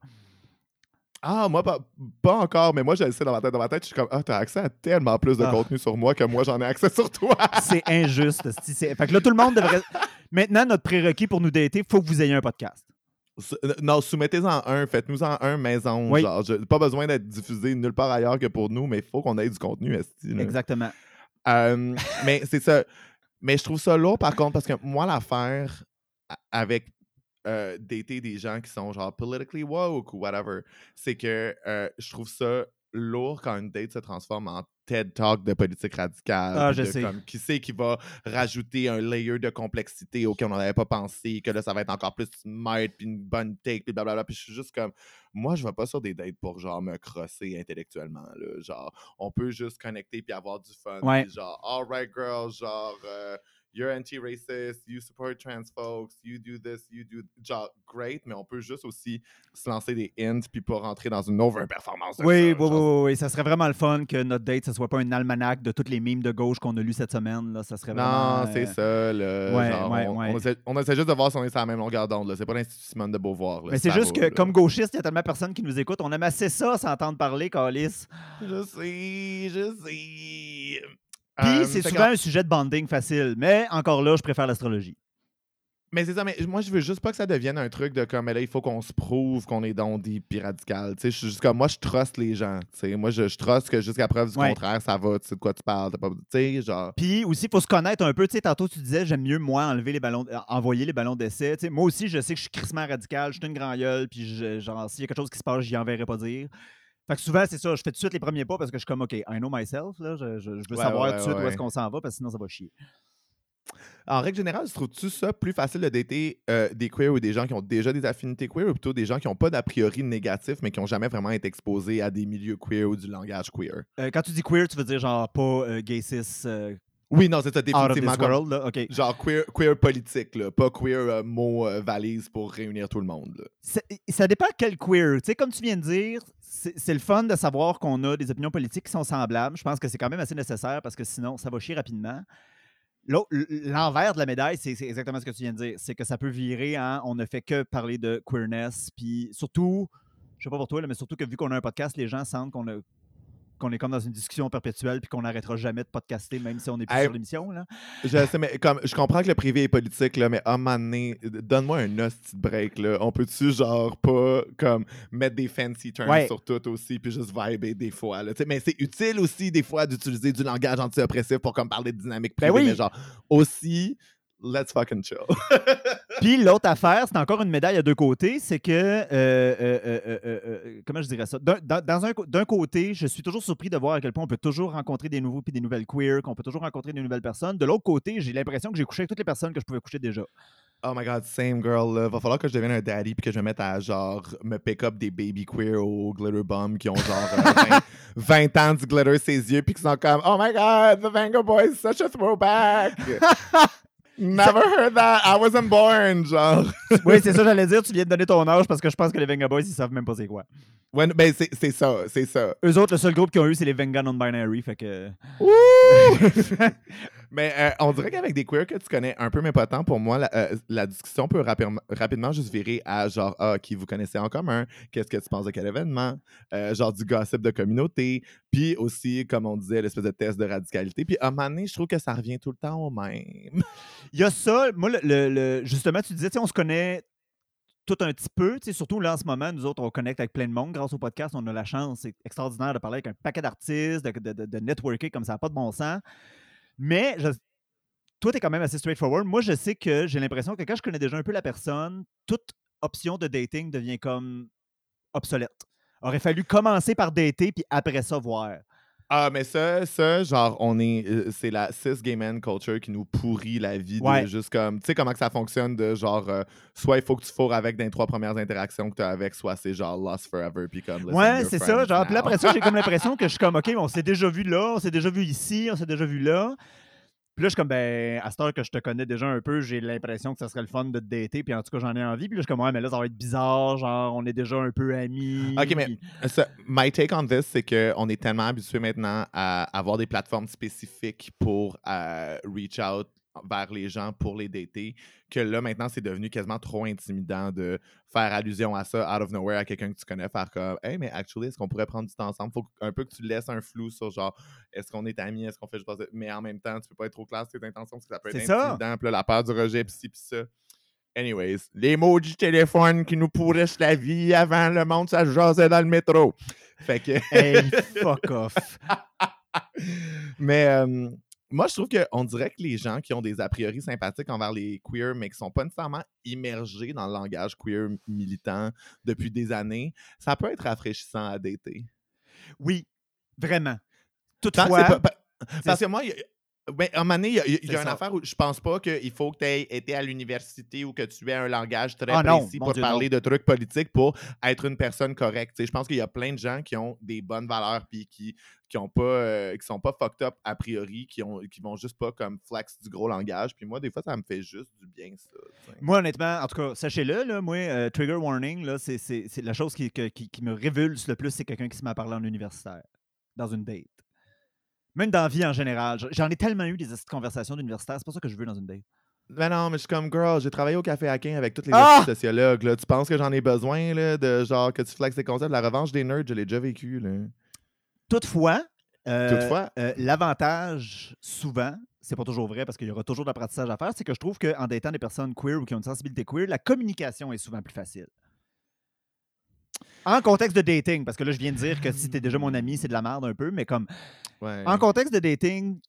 Ah, moi, pas, pas encore, mais moi, je le sais dans ma tête. Dans ma tête, je suis comme, ah, t'as accès à tellement plus de Ah. contenu sur moi que moi, j'en ai accès sur toi. [LAUGHS] C'est injuste. Fait que là, tout le monde devrait. Maintenant, notre prérequis pour nous dater, faut que vous ayez un podcast. Euh, Non, soumettez-en un, faites-nous-en un maison. Oui. Genre, je- pas besoin d'être diffusé nulle part ailleurs que pour nous, mais il faut qu'on ait du contenu. esti, là. Exactement. Euh, mais c'est ça. Mais je trouve ça lourd, par contre, parce que moi, l'affaire avec euh, dater des gens qui sont genre politically woke ou whatever, c'est que euh, je trouve ça lourd quand une date se transforme en TED Talk de politique radicale. Ah, je de sais. Comme, qui sait qui va rajouter un layer de complexité auquel on n'avait pas pensé, que là, ça va être encore plus smart, puis une bonne take, puis blablabla. Puis je suis juste comme, moi, je vais pas sur des dates pour genre me crosser intellectuellement. Là. Genre, on peut juste connecter puis avoir du fun. Ouais. puis genre, alright, girl, genre, euh, you're anti-racist, you support trans folks, you do this, you do. Genre, great, mais on peut juste aussi se lancer des hints puis pas rentrer dans une over-performance. de Oui, ça, oui, oui, oui. Ça serait vraiment le fun que notre date, ce soit pas un almanach de toutes les mimes de gauche qu'on a lu cette semaine. Là. Ça serait vraiment. Non, c'est euh, ça. Là, ouais, genre, ouais, on, ouais. on essaie, on essaie juste de voir si on est sur la même longueur d'onde. C'est pas l'Institut Simone de Beauvoir. là, Mais c'est ça juste que, là. comme gauchiste, il y a tellement personne qui nous écoute. On aime assez ça s'entendre parler, Calis. Je sais, je sais. Puis Euh, c'est souvent un sujet de bonding facile. Mais encore là, je préfère l'astrologie. Mais c'est ça, mais moi, je veux juste pas que ça devienne un truc de comme, mais là, il faut qu'on se prouve qu'on est dans des radical. Tu sais, je suis juste comme, moi, je truste les gens. Tu sais, moi, je, je truste que jusqu'à preuve du Ouais. contraire, ça va, tu sais de quoi tu parles. tu sais, genre. Puis aussi, il faut se connaître un peu. Tu sais, tantôt, tu disais, j'aime mieux, moi, enlever les ballons, euh, envoyer les ballons d'essai. Tu sais, moi aussi, je sais que je suis crissement radical, je suis une grand gueule, puis je- genre, s'il y a quelque chose qui se passe, j'y enverrai pas dire. Fait que souvent, c'est ça, je fais tout de suite les premiers pas parce que je suis comme, OK, I know myself, là, je, je- je veux Ouais, savoir tout de suite où est-ce qu'on s'en va, parce que sinon, ça va chier. En règle générale, trouves-tu ça plus facile de dater euh, des queers ou des gens qui ont déjà des affinités queer ou plutôt des gens qui n'ont pas d'a priori négatif mais qui n'ont jamais vraiment été exposés à des milieux queer ou du langage queer? Euh, quand tu dis queer, tu veux dire genre pas euh, gay cis euh, Oui, non, c'est ça, out of définitivement. this comme- world, là. OK. Genre queer, queer politique, là, pas queer mot valise pour réunir tout le monde. Ça, ça dépend quel queer. Tu sais, comme tu viens de dire, c'est le fun de savoir qu'on a des opinions politiques qui sont semblables. Je pense que c'est quand même assez nécessaire parce que sinon, ça va chier rapidement. L'envers de la médaille, c'est exactement ce que tu viens de dire. C'est que ça peut virer en on ne fait que parler de queerness. Puis surtout, je sais pas pour toi, mais surtout que vu qu'on a un podcast, les gens sentent qu'on a- qu'on est comme dans une discussion perpétuelle puis qu'on n'arrêtera jamais de podcaster, même si on est plus Hey, sur l'émission. là. Je sais, mais comme je comprends que le privé est politique, là, mais à un moment donné, donne-moi un hostie break. Là. On peut-tu, genre, pas comme mettre des fancy terms Ouais. sur tout aussi, puis juste vibrer des fois. Là, mais c'est utile aussi, des fois, d'utiliser du langage anti-oppressif pour comme parler de dynamique Ben privée. oui. Mais genre, aussi, let's fucking chill. [LAUGHS] Puis l'autre affaire, c'est encore une médaille à deux côtés, c'est que, euh, euh, euh, comment je dirais ça? D'un- dans- un D'un côté, je suis toujours surpris de voir à quel point on peut toujours rencontrer des nouveaux puis des nouvelles queer, qu'on peut toujours rencontrer des nouvelles personnes. De l'autre côté, j'ai l'impression que j'ai couché avec toutes les personnes que je pouvais coucher déjà. Oh my god, same girl. Là. Va falloir que je devienne un daddy puis que je me mette à genre me pick up des baby queer au glitter bomb qui ont genre euh, [LAUGHS] 20, 20 ans du glitter ses yeux puis qui sont comme Oh my god, the Vango Boy is such a throwback. [LAUGHS] Never heard that. I wasn't born. Genre. [LAUGHS] oui, c'est ça, j'allais dire, tu viens de donner ton âge parce que je pense que les Venga Boys, ils savent même pas c'est quoi. Ouais, ben c'est ça, c'est ça. Eux autres, le seul groupe qu'ils ont eu, c'est les Venga Non-Binary, fait que. [LAUGHS] Mais euh, on dirait qu'avec des queers que tu connais un peu, mais pas tant, pour moi, la, euh, discussion peut rapidement, juste virer à genre, ah, qui vous connaissez en commun, qu'est-ce que tu penses de quel événement, euh, genre du gossip de communauté, puis aussi, comme on disait, l'espèce de test de radicalité. Puis à un moment donné, je trouve que ça revient tout le temps au même. [LAUGHS] Il y a ça, moi, le, le- justement, tu disais, on se connaît tout un petit peu, surtout là en ce moment, nous autres, on connecte avec plein de monde grâce au podcast, on a la chance, c'est extraordinaire de parler avec un paquet d'artistes, de, de, de, networker comme ça pas de bon sens. Mais je- toi, tu quand même assez straightforward. Moi, je sais que j'ai l'impression que quand je connais déjà un peu la personne, toute option de dating devient comme obsolète. Aurait fallu commencer par dater, puis après ça, voir. Ah, mais ça, ça, genre, on est. euh, c'est la cis gay man culture qui nous pourrit la vie. de Ouais. juste comme. Tu sais comment que ça fonctionne de genre. euh, soit il faut que tu fourres avec dans les trois premières interactions que tu as avec, soit c'est genre lost forever. Puis comme. Ouais, c'est ça. Genre, puis après ça, j'ai comme [LAUGHS] l'impression que je suis comme, OK, on s'est déjà vu là, on s'est déjà vu ici, on s'est déjà vu là. Puis là, je suis comme, ben, à cette heure que je te connais déjà un peu, j'ai l'impression que ça serait le fun de te dater, puis en tout cas, j'en ai envie. Puis là, je suis comme, ouais, mais là, ça va être bizarre, genre, on est déjà un peu amis. Ok, mais- Ça, my take on this, c'est qu'on est tellement habitué maintenant à avoir des plateformes spécifiques pour euh, reach out vers les gens pour les dater, que là, maintenant, c'est devenu quasiment trop intimidant de faire allusion à ça out of nowhere à quelqu'un que tu connais, faire comme Hey, mais actually, est-ce qu'on pourrait prendre du temps ensemble? Faut un peu que tu laisses un flou sur genre est-ce qu'on est amis, est-ce qu'on fait juste Mais en même temps, tu peux pas être trop clair sur tes intentions parce que ça peut être C'est ça. intimidant. Puis là, la peur du rejet, pis ci, pis ça. Anyways, les mots du téléphone qui nous pourrissent la vie avant le monde, ça jasait dans le métro. Fait que. Hey, fuck off. [LAUGHS] Mais euh, moi, je trouve qu'on dirait que les gens qui ont des a priori sympathiques envers les queers, mais qui sont pas nécessairement immergés dans le langage queer militant depuis des années, ça peut être rafraîchissant à dater. Oui, vraiment. Toutefois, parce que moi, a- ben, à un moment donné, il y a, y une ça. affaire où je pense pas qu'il faut que tu aies été à l'université ou que tu aies un langage très Ah précis pour Dieu, parler de trucs politiques pour être une personne correcte. Tu sais, je pense qu'il y a plein de gens qui ont des bonnes valeurs puis qui qui ont pas euh, qui sont pas fucked up a priori, qui ont qui vont juste pas comme flex du gros langage. Puis moi, des fois, ça me fait juste du bien ça. Moi, honnêtement, en tout cas, sachez-le, là, moi, euh, trigger warning, là, c'est, la chose qui, que- qui- qui me révulse le plus, c'est quelqu'un qui se met à parler en universitaire, dans une date. Même dans la vie en général. J'en ai tellement eu des conversations d'universitaire, c'est pas ça que je veux dans une date. Ben non, mais je suis comme girl, j'ai travaillé au café Aquin avec tous les Ah! sociologues. Là. Tu penses que j'en ai besoin là, de genre que tu flexes tes concepts? La revanche des nerds, je l'ai déjà vécu. Là. Toutefois, euh, Toutefois? euh, l'avantage, souvent, c'est pas toujours vrai parce qu'il y aura toujours de l'apprentissage à faire, c'est que je trouve qu'en datant des personnes queer ou qui ont une sensibilité queer, la communication est souvent plus facile. En contexte de dating, parce que là, je viens de dire que si t'es déjà mon ami, c'est de la merde un peu, mais comme Ouais. en contexte de dating,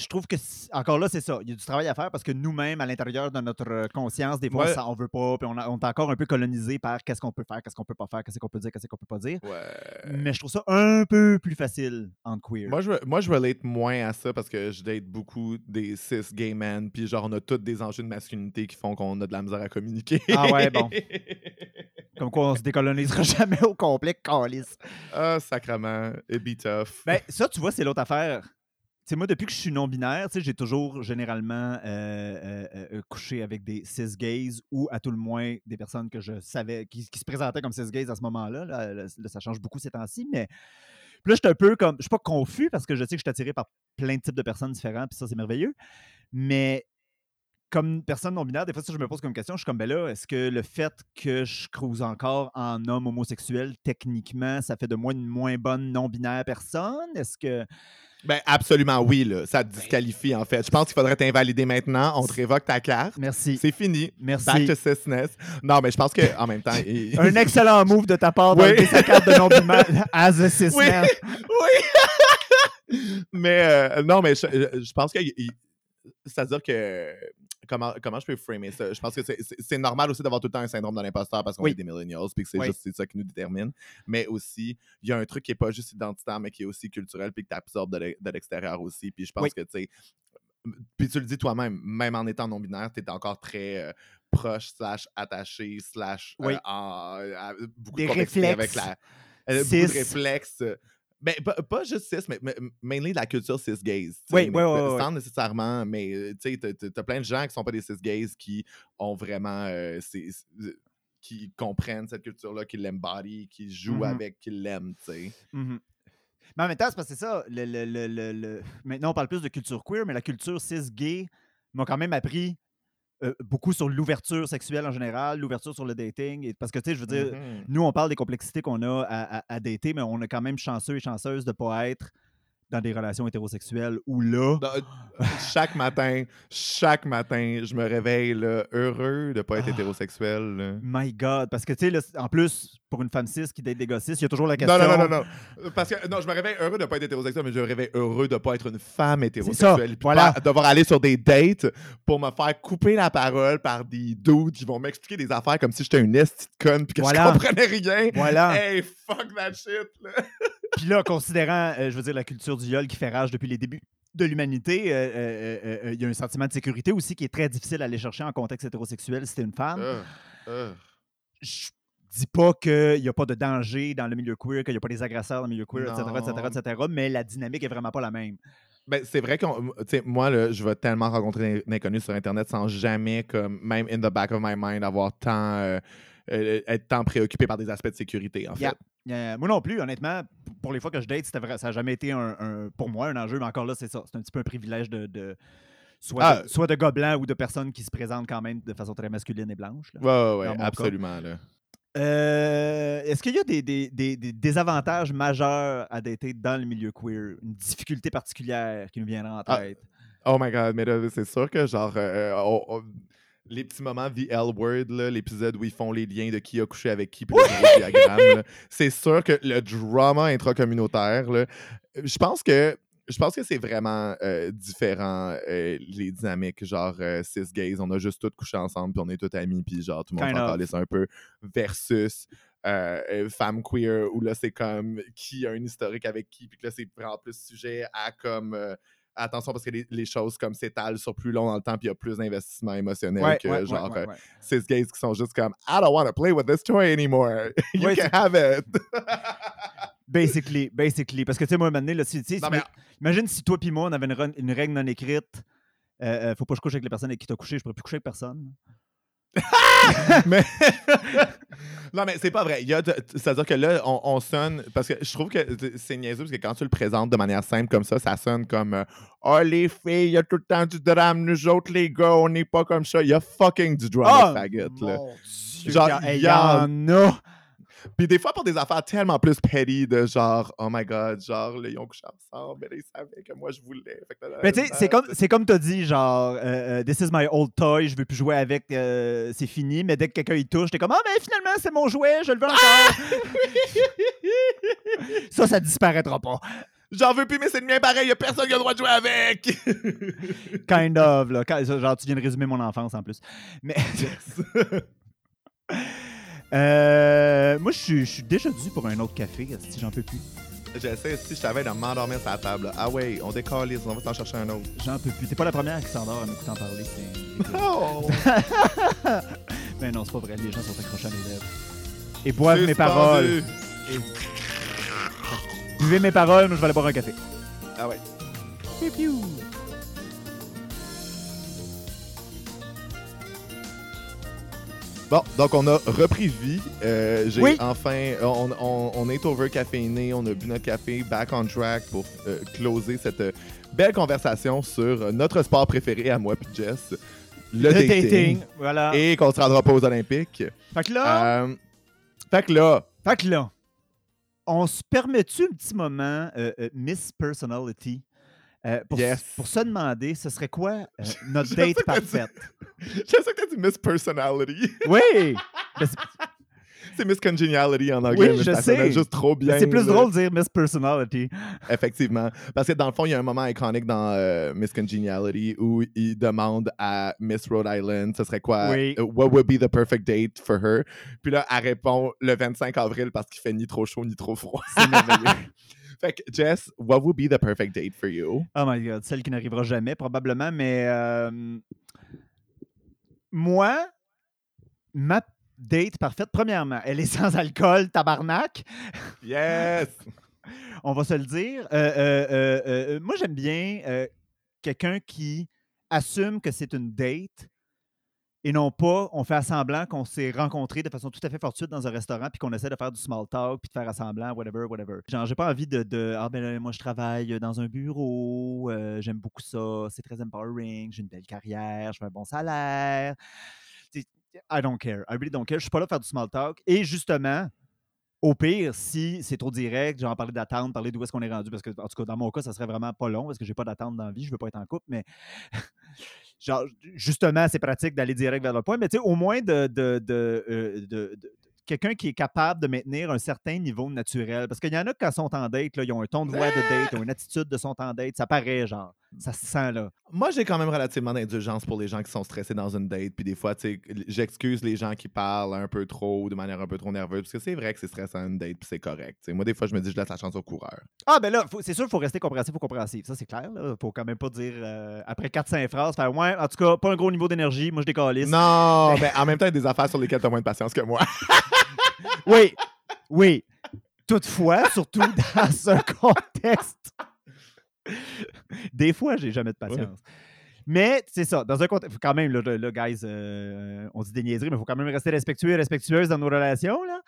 je trouve que, encore là, c'est ça. Il y a du travail à faire parce que nous-mêmes, à l'intérieur de notre conscience, des fois, Ouais. ça, on veut pas, puis on, a- on est encore un peu colonisé par qu'est-ce qu'on peut faire, qu'est-ce qu'on peut pas faire, qu'est-ce qu'on peut dire, qu'est-ce qu'on peut pas dire. Ouais. Mais je trouve ça un peu plus facile en queer. Moi je, moi, je relate moins à ça parce que je date beaucoup des cis gay men, puis genre, on a tous des enjeux de masculinité qui font qu'on a de la misère à communiquer. Ah ouais, bon. [LAUGHS] Comme quoi, on se décolonisera [LAUGHS] jamais au complet, calice. ah, sacrement, it be tough. Ben, ça, tu vois, c'est l'autre affaire. Sais, moi, depuis que je suis non-binaire, j'ai toujours généralement euh, euh, euh, couché avec des cis-gays ou à tout le moins des personnes que je savais, qui, se présentaient comme cis-gays à ce moment-là. Là, ça change beaucoup ces temps-ci, mais là, je suis un peu comme, je suis pas confus parce que je sais que je suis attiré par plein de types de personnes différents, puis ça, c'est merveilleux. Mais comme personne non-binaire, des fois, ça, je me pose comme question, je suis comme, ben là, est-ce que le fait que je cruise encore en homme homosexuel, techniquement, ça fait de moi une moins bonne non-binaire personne? Est-ce que... Ben, absolument oui, là. Ça te disqualifie, en fait. Je pense qu'il faudrait t'invalider maintenant. On te révoque ta carte. Merci. C'est fini. Merci. Back to cisness. Non, mais je pense qu'en même temps. [LAUGHS] il- Un excellent move de ta part Oui. d'enlever sa carte de non-binaire [LAUGHS] as a cis Oui. man. oui. [LAUGHS] mais euh, non, mais je, je- je pense que. il- il- C'est-à-dire que. Comment, comment je peux framer ça? Je pense que c'est- normal aussi d'avoir tout le temps un syndrome de l'imposteur parce qu'on Oui. est des millennials puis que c'est Oui. juste c'est ça qui nous détermine. Mais aussi, il y a un truc qui est pas juste identitaire, mais qui est aussi culturel puis que tu absorbes de l'e- de l'extérieur aussi. Puis je pense Oui. que, tu sais, puis tu le dis toi-même, même en étant non-binaire, tu es encore très euh, proche, slash attaché, slash euh, Oui. en- à- beaucoup Des de avec la, euh, beaucoup de réflexes. Euh, Ben, pas, pas juste cis, mais, mais mainly de la culture tu Oui, oui, oui. Sans nécessairement, mais euh, tu sais, t'as- plein de gens qui sont pas des cis-gays qui ont vraiment. euh, ces- ces- qui comprennent cette culture-là, qui l'embody, qui jouent Mhm. avec, qui l'aiment, tu sais. Mhm. Mais en même temps, c'est parce que c'est ça. le- le- le- Maintenant, on parle plus de culture queer, mais la culture cis-gay m'a quand même appris euh, beaucoup sur l'ouverture sexuelle en général, l'ouverture sur le dating. et- Parce que, tu sais, je veux dire, Mhm. nous, on parle des complexités qu'on a à, à- à dater, mais on est quand même chanceux et chanceuse de ne pas être dans des relations hétérosexuelles où là. Dans- euh, chaque matin, chaque matin, je me réveille là, heureux de pas être Ah. hétérosexuel. là. My God. Parce que, tu sais, en plus, pour une femme cis qui date des cis, il y a toujours la question. non, non, non, non. Parce que non, je me réveille heureux de pas être hétérosexuel, mais je me réveille heureux de pas être une femme hétérosexuelle. puis voilà. pas devoir aller sur des dates pour me faire couper la parole par des dudes qui vont m'expliquer des affaires comme si j'étais une esti de conne puis que Voilà. je comprenais rien. Voilà. Hey, fuck that shit, là. [LAUGHS] Puis là, considérant, euh, je veux dire, la culture du viol qui fait rage depuis les débuts de l'humanité, euh, euh, il y a un sentiment de sécurité aussi qui est très difficile à aller chercher en contexte hétérosexuel si t'es une femme. Je dis pas qu'il n'y a pas de danger dans le milieu queer, qu'il n'y a pas des agresseurs dans le milieu queer, etc., etc., etc., mais la dynamique est vraiment pas la même. Ben, c'est vrai que moi, là, je vais tellement rencontrer l'inconnu sur Internet sans jamais, comme, même in the back of my mind, avoir tant, euh, être tant préoccupé par des aspects de sécurité, en fait. Yeah. Euh, moi non plus, honnêtement, pour les fois que je date, vrai, ça n'a jamais été un, un- pour moi un enjeu, mais encore là, c'est ça. C'est un petit peu un privilège de, de- soit, Ah. de, soit de gars blancs ou de personnes qui se présentent quand même de façon très masculine et blanche. là. Ouais, ouais, absolument. Là. Euh, Est-ce qu'il y a des, des, des- des désavantages majeurs à dater dans le milieu queer? Une difficulté particulière qui nous viendra en Ah, tête? Oh my god, mais là, c'est sûr que genre euh, on- on- les petits moments The L Word, là, l'épisode où ils font les liens de qui a couché avec qui, puis le gros diagramme, là, c'est sûr que le drama intracommunautaire, je pense que je pense que c'est vraiment euh, différent, euh, les dynamiques. Genre, euh, cis gays, on a juste tous couché ensemble, puis on est tous amis, puis genre, tout le monde s'en of. calisse un peu. Versus euh, euh, femme queer, où là, c'est comme qui a un historique avec qui, puis que là, c'est vraiment plus sujet à comme. Euh, attention, parce que les, les choses comme s'étalent sur plus long dans le temps, puis il y a plus d'investissement émotionnel Ouais, que ouais, genre ouais, euh, ouais. cis gays qui sont juste comme I don't want to play with this toy anymore. [LAUGHS] you can have it. [LAUGHS] Basically, basically. Parce que, tu sais, moi, à un moment donné, là, si- Non, mais- imagine si toi et moi, on avait une règle non écrite. euh, euh, faut pas que je couche avec les personnes avec qui t'as couché, je pourrais plus coucher avec personne. Mais [LAUGHS] non, mais c'est pas vrai. C'est-à-dire que là, on, on sonne. Parce que je trouve que c'est niaiseux, parce que quand tu le présentes de manière simple comme ça, ça sonne comme euh, Oh, les filles, il y a tout le temps du drame. Nous autres, les gars, on n'est pas comme ça. Il y a fucking du drama, faggot. Là. Dieu, Genre, il y y en a. Puis des fois, pour des affaires tellement plus petty, de genre, oh my god, genre, ils ont couché ensemble, mais là, ils savaient que moi, je voulais. Fait que là, Mais tu sais, c'est comme, c'est comme t'as dit, genre, euh, euh, This is my old toy, je veux plus jouer avec, euh, c'est fini. Mais dès que quelqu'un y touche, t'es comme, ah, mais finalement, c'est mon jouet, je le veux encore. [LAUGHS] ça, ça disparaîtra pas. J'en veux plus, mais c'est le mien pareil, il y a personne qui a le droit de jouer avec. [LAUGHS] Kind of, là. Genre, tu viens de résumer mon enfance en plus. Mais. [LAUGHS] Euh, moi, je suis- déjà dû pour un autre café, si j'en peux plus. J'essaie, si je savais de m'endormir sur la table. Ah ouais, on décolle, on va s'en chercher un autre. J'en peux plus. T'es pas la première qui s'endort en m'écoutant parler. c'est- [LAUGHS] Oh! [LAUGHS] Mais non, c'est pas vrai. Les gens sont accrochés à mes lèvres. Et boivent mes paroles. [LAUGHS] Buvez mes paroles, moi je vais aller boire un café. Ah ouais. Piou, piou. Bon, donc on a repris vie. Euh, J'ai Oui. enfin, on, on- on est over caféiné, on a bu notre café, back on track pour euh, closer cette euh, belle conversation sur euh, notre sport préféré à moi puis Jess, le, Le dating, Voilà. et qu'on se rendra pas aux Olympiques. Fait que là, Euh, fait que là, fait que là, on se permet-tu un petit moment, euh, euh, Miss Personality, euh, pour, Yes. pour se demander, ce serait quoi [LAUGHS] euh, notre date parfaite? [LAUGHS] je sais que dit Miss Personality. Oui! [LAUGHS] C'est- Miss Congeniality en anglais, Oui, mais je ça sais. juste trop bien. c'est plus là. drôle de dire Miss Personality. Effectivement. Parce que dans le fond, il y a un moment iconique dans euh, Miss Congeniality où il demande à Miss Rhode Island ce serait quoi, Oui. what would be the perfect date for her? Puis là, elle répond le 25 avril parce qu'il fait ni trop chaud ni trop froid. C'est merveilleux. Fait que, Jess, what would be the perfect date for you? Oh my god, celle qui n'arrivera jamais, probablement, mais euh, moi, ma date parfaite, premièrement, elle est [LAUGHS] sans alcool, tabarnak, Yes! [LAUGHS] on va se le dire. Euh, euh, moi, j'aime bien quelqu'un qui assume que c'est une date et non pas on fait semblant qu'on s'est rencontrés de façon tout à fait fortuite dans un restaurant puis qu'on essaie de faire du small talk puis de faire semblant, whatever, whatever. Genre, j'ai pas envie de, de ah ben là, moi je travaille dans un bureau, euh, j'aime beaucoup ça, c'est très empowering, j'ai une belle carrière, je fais un bon salaire. I don't care, I really don't care. Je suis pas là pour faire du small talk et justement, au pire, si c'est trop direct, genre parler d'attente, parler d'où est-ce qu'on est rendu, parce que, en tout cas, dans mon cas, ça serait vraiment pas long parce que j'ai pas d'attente dans la vie, je veux pas être en couple, mais [LAUGHS] genre, justement, c'est pratique d'aller direct vers le point, mais tu sais, au moins de, de, de, euh, de- de- quelqu'un qui est capable de maintenir un certain niveau naturel. Parce qu'il y en a qui, quand ils sont en date, là, ils ont un ton de voix de date, ils ont une attitude de sont en date, ça paraît, genre, ça se sent là. Moi, j'ai quand même relativement d'indulgence pour les gens qui sont stressés dans une date. Puis des fois, tu sais, j'excuse les gens qui parlent un peu trop ou de manière un peu trop nerveuse. Parce que c'est vrai que c'est stressant une date, puis c'est correct. tu sais. Moi, des fois, je me dis, je laisse la chance au coureur. Ah, ben là, c'est sûr, il faut rester compréhensif ou compréhensif. Ça, c'est clair. Il faut quand même pas dire, euh, après 4-5 phrases, faire Ouais, en tout cas, pas un gros niveau d'énergie, moi je décalisse. Non, mais en même temps, il y a des affaires sur lesquelles tu as moins de patience que moi. Oui, oui. Toutefois, surtout dans ce [LAUGHS] contexte, [LAUGHS] des fois, j'ai jamais de patience. Mais c'est ça, dans un contexte, quand même, là, là, guys, euh, on dit des niaiseries, mais il faut quand même rester respectueux et respectueuse dans nos relations. Là.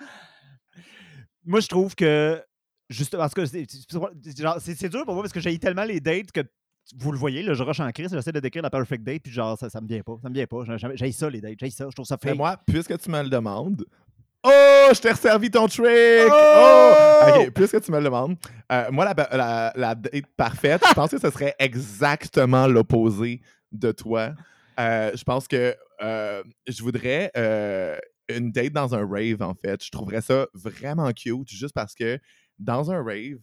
Moi, je trouve que, juste, parce que c'est- dur pour moi parce que j'ai tellement les dates que vous le voyez, là, je rush en crise, j'essaie de décrire la perfect date, puis genre, ça, ça me vient pas, ça me vient pas. J'ai- ça, les dates, j'ai ça, je trouve ça Mais fake. moi, puisque tu me le demandes. Oh, je t'ai resservi ton trick! Oh! OK, puisque tu me le demandes, euh, moi, la, la, la date parfaite, je pense que ce serait exactement l'opposé de toi. Euh, je pense que euh, je voudrais une date dans un rave, en fait. Je trouverais ça vraiment cute, juste parce que dans un rave,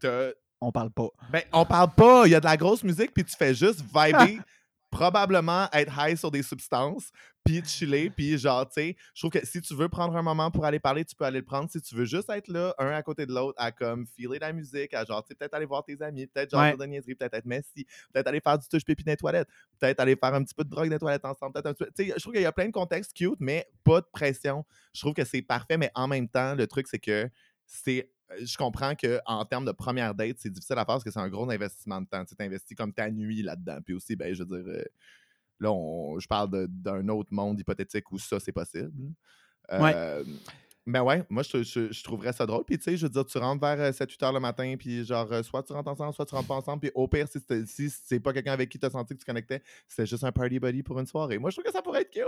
t'as on parle pas. Ben, on parle pas. Il y a de la grosse musique, puis tu fais juste vibrer. [LAUGHS] probablement être high sur des substances, puis chiller, puis genre, tu sais, je trouve que si tu veux prendre un moment pour aller parler, tu peux aller le prendre. Si tu veux juste être là, un à côté de l'autre, à comme filer la musique, à genre, tu sais, peut-être aller voir tes amis, peut-être genre Ouais. de niaiseries, peut-être être messy, peut-être aller faire du touche pipi dans les toilettes, peut-être aller faire un petit peu de drogue dans les toilettes ensemble, peut-être un petit peu- Tu sais, je trouve qu'il y a plein de contextes cute, mais pas de pression. Je trouve que c'est parfait, mais en même temps, le truc, c'est que c'est je comprends qu'en termes de première date, c'est difficile à faire parce que c'est un gros investissement de temps. Tu investis comme ta nuit là-dedans. Puis aussi, ben, je veux dire, euh, là, on- je parle d'un autre monde hypothétique où ça, c'est possible. Ouais. Euh, Mais ouais, moi, je, je- je trouverais ça drôle. Puis, tu sais, je veux dire, tu rentres vers 7-8 heures le matin, puis genre, euh, soit tu rentres ensemble, soit tu rentres pas ensemble. Puis, au pire, si, c'était- si c'est pas quelqu'un avec qui tu as senti que tu connectais, c'est juste un party buddy pour une soirée. Moi, je trouve que ça pourrait être cute.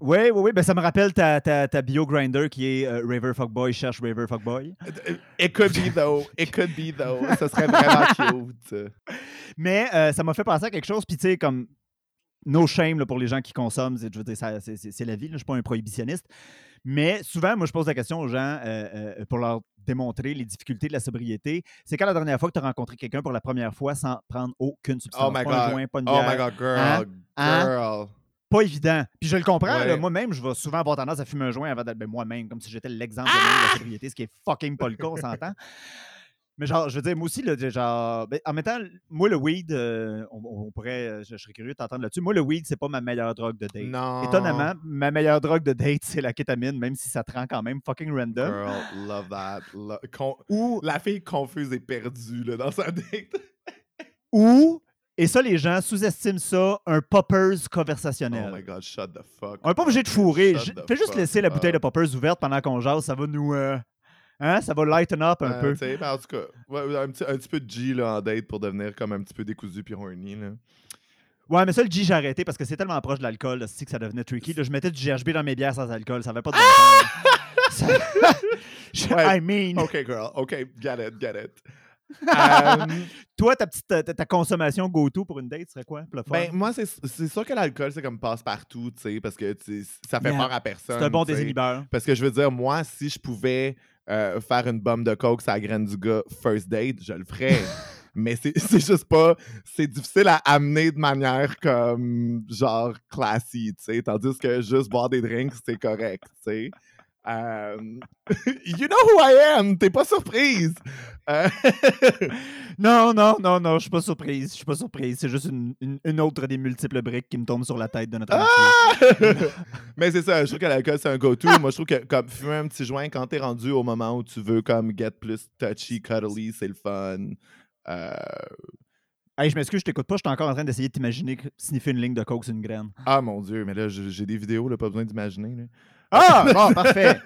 Oui, oui, oui. Ben, ça me rappelle ta, ta, ta bio grinder qui est euh, Raver Fuckboy cherche Raver Fuckboy. It could be, though. It could be, though. Ça serait vraiment [LAUGHS] cute. Mais euh, ça m'a fait penser à quelque chose, puis tu sais, comme no shame là, pour les gens qui consomment, c'est- je veux dire, ça- c'est- c'est c'est la vie, là, je ne suis pas un prohibitionniste. Mais souvent, moi, je pose la question aux gens euh, euh, pour leur démontrer les difficultés de la sobriété. C'est quand la dernière fois que tu as rencontré quelqu'un pour la première fois sans prendre aucune substance? Oh my pas un God. joint, pas une Oh bière. my god, girl. Hein? Hein? Girl. Pas évident. Puis je le comprends, Ouais. moi-même, je vais souvent avoir tendance à fumer un joint avant d'être ben, moi-même, comme si j'étais l'exemple de la sobriété, ce qui est fucking pas le cas, on s'entend. Mais genre, je veux dire, moi aussi, là, genre, ben, en même temps, moi, le weed, euh, on, on pourrait, euh, je, je serais curieux de t'entendre là-dessus. Moi, le weed, c'est pas ma meilleure drogue de date. Non. Étonnamment, ma meilleure drogue de date, c'est la kétamine, même si ça te rend quand même fucking random. Girl, love that. Lo- con- Ou, La fille confuse et perdue là, dans sa date. ou, et ça, les gens sous-estiment ça, un poppers conversationnel. Oh my god, shut the fuck. On n'est pas obligé de fourrer. Fais juste laisser la bouteille de poppers ouverte pendant qu'on jase. Ça va nous. euh, hein? Ça va lighten up un Euh, peu. ben, en tout cas, ouais, un, petit, un petit peu de G là, en date pour devenir comme un petit peu décousu puis horny. Là. Ouais, mais ça, le G, j'ai arrêté parce que c'est tellement proche de l'alcool. c'est que ça devenait tricky. Là, je mettais du GHB dans mes bières sans alcool. Ça avait pas de bon sens, là. Ça- Je- Ouais. I mean, OK, girl. OK, get it, get it. [LAUGHS] Euh, toi, ta petite ta, ta consommation go-to pour une date serait quoi? ben, moi, c'est sûr que l'alcool, c'est comme passe-partout, tu sais, parce que ça fait Yeah. peur à personne. c'est un bon désinhibeur. Parce que je veux dire, moi, si je pouvais euh, faire une bombe de coke sur la graine du gars first date, je le ferais. [LAUGHS] Mais c'est c'est juste pas. C'est difficile à amener de manière comme genre classy, tu sais. Tandis que juste boire des drinks, c'est correct, tu sais. Euh, [LAUGHS] you know who I am! T'es pas surprise! Euh, [LAUGHS] Non, non, non, non, je suis pas surprise. Je suis pas surprise. C'est juste une, une- une autre des multiples briques qui me tombe sur la tête de notre amitié. [LAUGHS] Mais c'est ça, je trouve que l'alcool, c'est un go-to. Moi, je trouve que comme fumer un petit joint quand t'es rendu au moment où tu veux comme get plus touchy, cuddly, c'est le fun. Euh, Hey, je m'excuse, je t'écoute pas. Je suis encore en train d'essayer de t'imaginer sniffer une ligne de coke sur une graine. Ah mon dieu, mais là, j'ai j'ai des vidéos, là, pas besoin d'imaginer. Là. Ah, bon, [LAUGHS] parfait.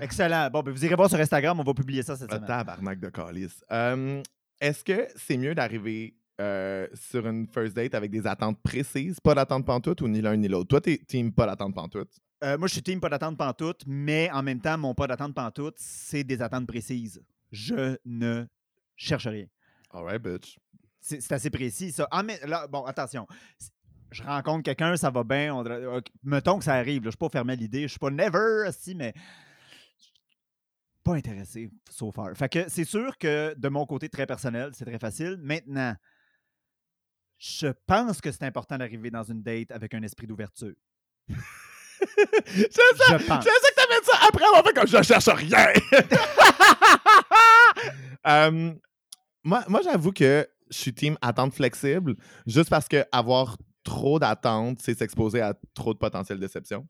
Excellent. Bon, ben, vous irez voir sur Instagram, on va publier ça cette Ah, semaine. tabarnak de calice. Euh, Est-ce que c'est mieux d'arriver euh, sur une first date avec des attentes précises, pas d'attente pantoute ou ni l'un ni l'autre? Toi, t'es team pas d'attente pantoute. Euh, moi, je suis team pas d'attente pantoute, mais en même temps, mon pas d'attente pantoute, c'est des attentes précises. Je ne cherche rien. Alright, bitch. C'est c'est assez précis, ça. Ah, mais là, bon, attention. Je rencontre quelqu'un, ça va bien. On mettons que ça arrive. là, Je ne suis pas fermé à l'idée. Je suis pas never, si, mais pas intéressé so far. Fait que c'est sûr que de mon côté très personnel, c'est très facile. Maintenant, je pense que c'est important d'arriver dans une date avec un esprit d'ouverture. C'est ça! Je pense. C'est ça que t'amènes ça après avoir fait comme je cherche rien! [LAUGHS] Euh, moi, moi j'avoue que je suis team attente flexible, juste parce que avoir trop d'attentes, c'est s'exposer à trop de potentielle déception.